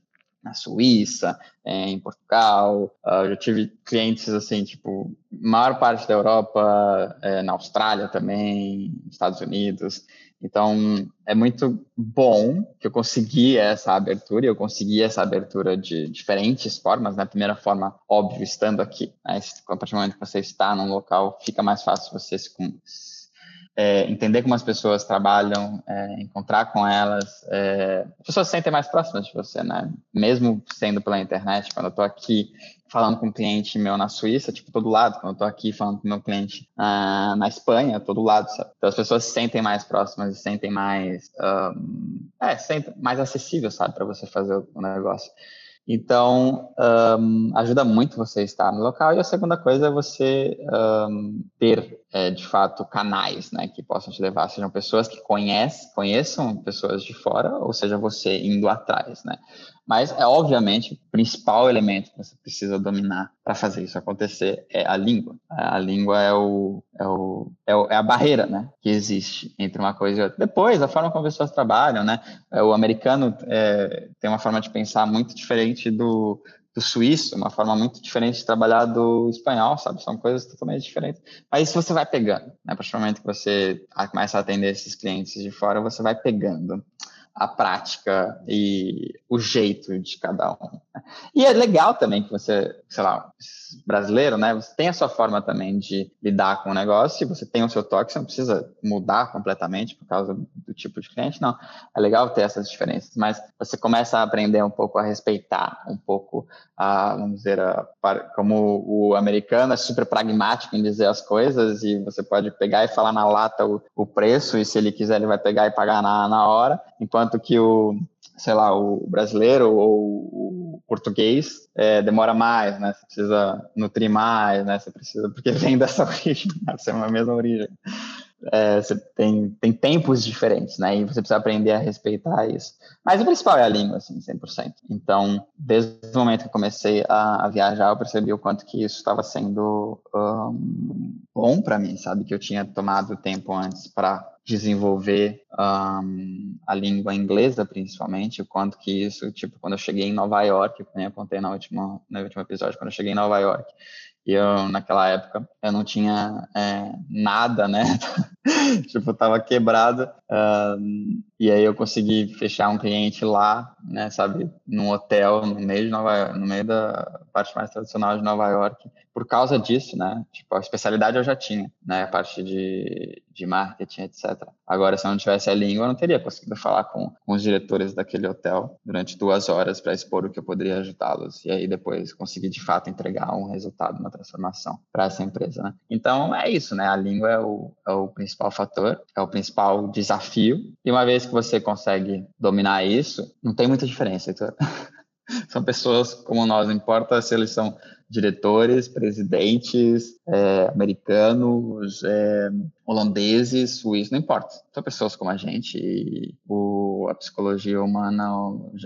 na Suíça, é, em Portugal. Uh, já tive clientes assim, tipo, maior parte da Europa, é, na Austrália também, Estados Unidos. Então, é muito bom que eu consegui essa abertura, eu consegui essa abertura de diferentes formas. Na né? primeira forma, óbvio, estando aqui. Né? A partir do momento que você está num local, fica mais fácil você se, é, entender como as pessoas trabalham, é, encontrar com elas. É, as pessoas se sentem mais próximas de você, né? Mesmo sendo pela internet, quando eu estou aqui falando com um cliente meu na Suíça, tipo, todo lado. Quando eu estou aqui falando com meu cliente ah, na Espanha, todo lado, sabe? Então as pessoas se sentem mais próximas e sentem mais, um, é, sentem mais acessível, sabe, para você fazer o negócio. Então, um, ajuda muito você estar no local. E a segunda coisa é você um, ter, é, de fato, canais né, que possam te levar, sejam pessoas que conhecem, conheçam pessoas de fora, ou seja, você indo atrás. Né? Mas é obviamente o principal elemento que você precisa dominar para fazer isso acontecer é a língua. A língua é, o, é, o, é, o, é, a barreira né, que existe entre uma coisa e outra. Depois, a forma como as pessoas trabalham, né? É, o americano é, tem uma forma de pensar muito diferente do, do suíço, uma forma muito diferente de trabalhar do espanhol, sabe? São coisas totalmente diferentes. Mas isso você vai pegando, né? A partir do momento que você começa a atender esses clientes de fora, você vai pegando a prática e o jeito de cada um. E é legal também que você, sei lá, brasileiro, né? Você tem a sua forma também de lidar com o negócio, você tem o seu toque, você não precisa mudar completamente por causa do tipo de cliente, não. É legal ter essas diferenças, mas você começa a aprender um pouco a respeitar um pouco, a, vamos dizer, a, como o americano é super pragmático em dizer as coisas e você pode pegar e falar na lata o, o preço e se ele quiser ele vai pegar e pagar na, na hora, enquanto que o sei lá, o brasileiro ou o português é, demora mais, né? Você precisa nutrir mais, né? Você precisa, porque vem dessa origem, né? Você é uma mesma origem. É, você tem, tem tempos diferentes, né? E você precisa aprender a respeitar isso. Mas o principal é a língua, assim, 100%. Então, desde o momento que eu comecei a, a viajar, eu percebi o quanto que isso estava sendo um, bom para mim, sabe? Que eu tinha tomado tempo antes para desenvolver um, a língua inglesa, principalmente, o quanto que isso, tipo, quando eu cheguei em Nova York, eu contei na última, no último episódio, quando eu cheguei em Nova York, eu, naquela época, eu não tinha é, nada, né? tipo, tava quebrado. Um, e aí eu consegui fechar um cliente lá, né, sabe, num hotel no meio de Nova no meio da parte mais tradicional de Nova York. Por causa disso, né? Tipo, a especialidade eu já tinha, né? A parte de, de marketing, etc. Agora, se eu não tivesse a língua, eu não teria conseguido falar com, com os diretores daquele hotel durante duas horas para expor o que eu poderia ajudá-los. E aí depois conseguir, de fato, entregar um resultado, uma transformação para essa empresa, né? Então, é isso, né? A língua é o, é o principal fator, é o principal desafio. E uma vez que você consegue dominar isso, não tem muita diferença. Então, são pessoas como nós, não importa se eles são diretores, presidentes, é, americanos, é, holandeses, suíços, não importa. São pessoas como a gente e o, a psicologia humana,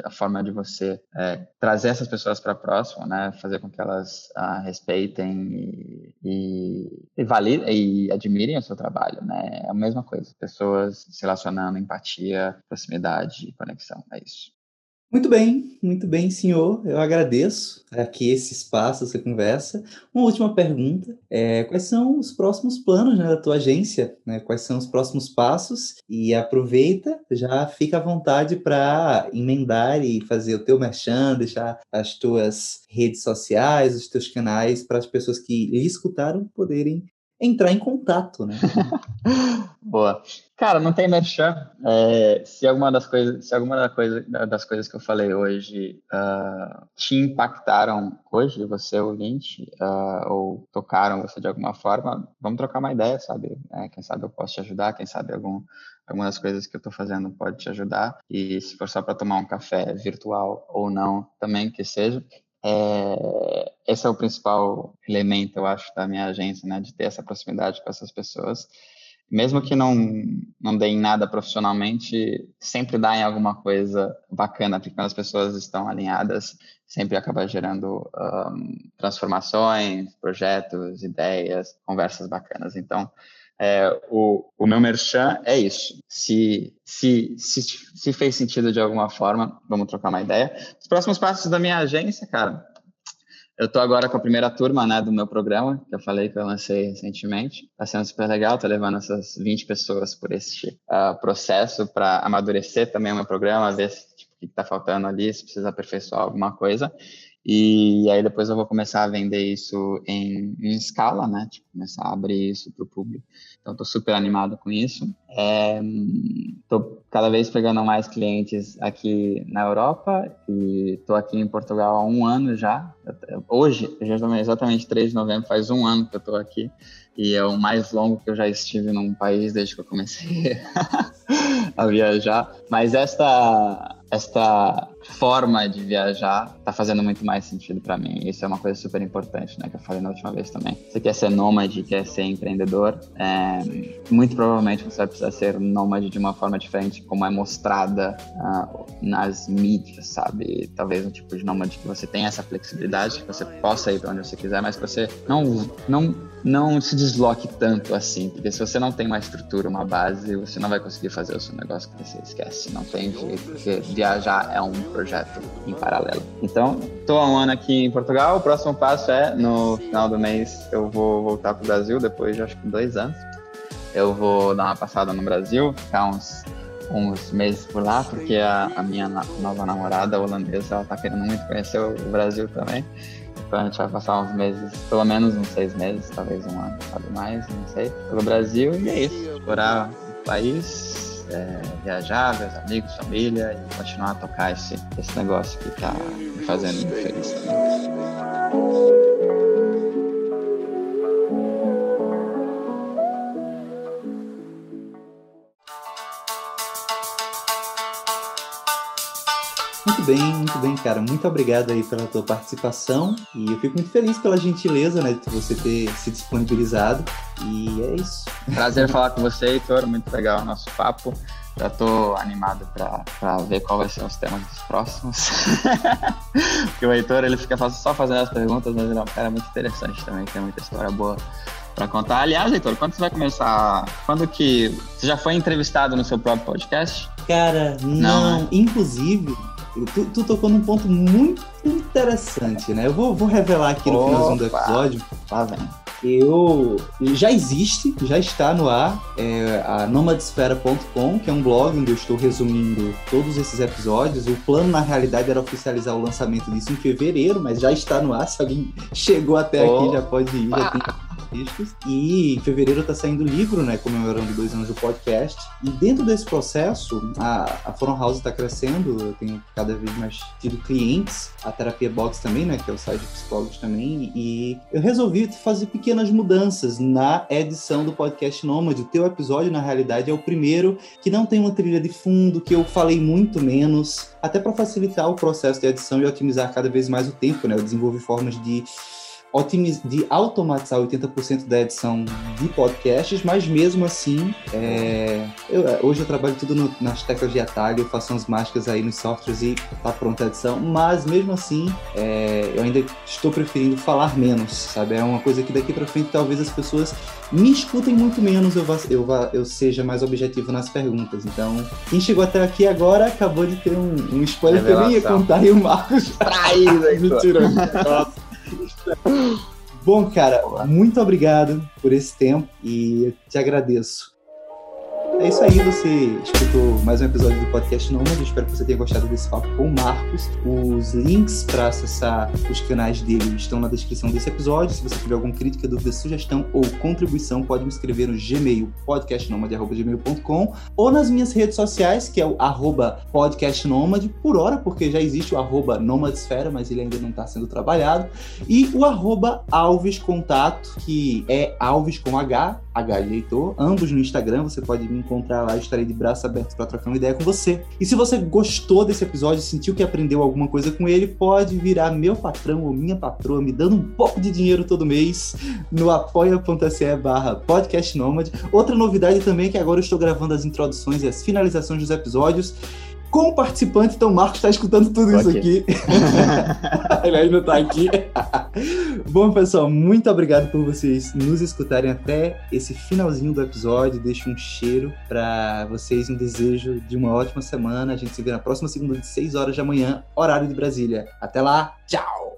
a forma de você é, trazer essas pessoas para próximo, né, fazer com que elas a, respeitem e, e, e, e admirem o seu trabalho, né, é a mesma coisa. Pessoas se relacionando, empatia, proximidade, conexão, é isso. Muito bem, muito bem, senhor. Eu agradeço aqui esse espaço, essa conversa. Uma última pergunta: é, quais são os próximos planos né, da tua agência? Né? Quais são os próximos passos? E aproveita, já fica à vontade para emendar e fazer o teu merchan, deixar as tuas redes sociais, os teus canais para as pessoas que lhe escutaram poderem entrar em contato, né? Boa. Cara, não tem merchan. É, se alguma das coisas, se alguma da coisa, das coisas que eu falei hoje uh, te impactaram hoje, você ouvinte, uh, ou tocaram você de alguma forma, vamos trocar uma ideia, sabe? É, quem sabe eu posso te ajudar, quem sabe algum, alguma das coisas que eu estou fazendo pode te ajudar. E se for só para tomar um café virtual ou não, também que seja, é, esse é o principal elemento, eu acho, da minha agência, né, de ter essa proximidade com essas pessoas. Mesmo que não, não dê em nada profissionalmente, sempre dá em alguma coisa bacana, porque quando as pessoas estão alinhadas, sempre acaba gerando um, transformações, projetos, ideias, conversas bacanas. Então, é, o, o meu merchan é isso. Se, se, se, se fez sentido de alguma forma, vamos trocar uma ideia. Os próximos passos da minha agência, cara, eu estou agora com a primeira turma né, do meu programa, que eu falei que eu lancei recentemente. Está sendo super legal, estou levando essas 20 pessoas por este uh, processo para amadurecer também o meu programa, ver se, tipo, o que está faltando ali, se precisa aperfeiçoar alguma coisa. E aí depois eu vou começar a vender isso em, em escala, né? Tipo, começar a abrir isso para o público. Então, estou super animado com isso. Estou é, cada vez pegando mais clientes aqui na Europa e estou aqui em Portugal há um ano já. Hoje, exatamente 3 de novembro, faz um ano que eu estou aqui e é o mais longo que eu já estive num país desde que eu comecei a viajar. Mas esta esta forma de viajar está fazendo muito mais sentido para mim. Isso é uma coisa super importante, né? Que eu falei na última vez também. Você quer ser nômade, quer ser empreendedor, é, muito provavelmente você vai precisar ser nômade de uma forma diferente, como é mostrada uh, nas mídias, sabe? Talvez um tipo de nômade que você tenha essa flexibilidade, que você possa ir para onde você quiser, mas que você não, não, não se desloque tanto assim, porque se você não tem uma estrutura, uma base, você não vai conseguir fazer o seu negócio que você esquece. Não tem jeito, porque viajar é um projeto em paralelo. Então, estou há um ano aqui em Portugal. O próximo passo é no final do mês eu vou voltar para o Brasil depois de acho que dois anos. Eu vou dar uma passada no Brasil, ficar uns uns meses por lá, porque a, a minha nova namorada holandesa, ela tá querendo muito conhecer o Brasil também. Então a gente vai passar uns meses, pelo menos uns seis meses, talvez um ano, sabe mais, não sei, pelo Brasil. E é isso, explorar o país, é, viajar, ver os amigos, família e continuar a tocar esse, esse negócio que está me fazendo muito feliz também. Muito bem, muito bem, cara. Muito obrigado aí pela tua participação. E eu fico muito feliz pela gentileza, né, de você ter se disponibilizado. E é isso. Prazer falar com você, Heitor. Muito legal o nosso papo. Já tô animado para ver qual vai ser os temas dos próximos. Porque o Heitor, ele fica só fazendo as perguntas, mas ele é um cara muito interessante também, tem muita história boa para contar. Aliás, Heitor, quando você vai começar? Quando que. Você já foi entrevistado no seu próprio podcast? Cara, não. não. Inclusive, Tu, tu, tocou num ponto muito interessante, né? Eu vou, vou revelar aqui no Opa, finalzinho do episódio. Tá vendo? Eu já existe, já está no ar, é a nomadesfera.com, que é um blog onde eu estou resumindo todos esses episódios. O plano, na realidade, era oficializar o lançamento disso em fevereiro, mas já está no ar. Se alguém chegou até oh. aqui, já pode ir. Já tem artísticos. E em fevereiro está saindo o livro, né, comemorando dois anos do podcast. E dentro desse processo, a, a Forum House está crescendo, eu tenho cada vez mais tido clientes, a Terapia Box também, né, que é o site de psicólogos também, e eu resolvi fazer pequenas mudanças na edição do podcast Nômade. O teu episódio, na realidade, é o primeiro que não tem uma trilha de fundo, que eu falei muito menos, até para facilitar o processo de edição e otimizar cada vez mais o tempo, né? Eu desenvolvi formas de de automatizar 80% da edição de podcasts, mas mesmo assim, é, eu, hoje eu trabalho tudo no, nas teclas de atalho, faço umas mágicas aí nos softwares e tá pronta a edição, mas mesmo assim, é, eu ainda estou preferindo falar menos, sabe? É uma coisa que daqui para frente talvez as pessoas me escutem muito menos, eu, vá, eu, vá, eu seja mais objetivo nas perguntas. Então, quem chegou até aqui agora acabou de ter um, um spoiler que eu nem ia contar e o Marcos me tirou. Bom, cara, muito obrigado por esse tempo e te agradeço. É isso aí, você escutou mais um episódio do podcast Nômade. Espero que você tenha gostado desse papo com o Marcos. Os links para acessar os canais dele estão na descrição desse episódio. Se você tiver alguma crítica, dúvida, sugestão ou contribuição, pode me escrever no Gmail, podcastnomade.gmail.com ou nas minhas redes sociais, que é o arroba podcastnomade, por hora, porque já existe o arroba nomadesfera, mas ele ainda não está sendo trabalhado, e o arroba Alves Contato, que é Alves com H, H de Heitor, ambos no Instagram, você pode me encontrar lá, estarei de braço aberto para trocar uma ideia com você. E se você gostou desse episódio, sentiu que aprendeu alguma coisa com ele, pode virar meu patrão ou minha patroa, me dando um pouco de dinheiro todo mês no apoia.se barra podcast Outra novidade também é que agora eu estou gravando as introduções e as finalizações dos episódios como participante, então o Marcos está escutando tudo isso aqui. Ele ainda está aqui. Bom, pessoal, muito obrigado por vocês nos escutarem até esse finalzinho do episódio. Deixo um cheiro para vocês, um desejo de uma ótima semana. A gente se vê na próxima segunda de 6 horas da manhã, horário de Brasília. Até lá, tchau!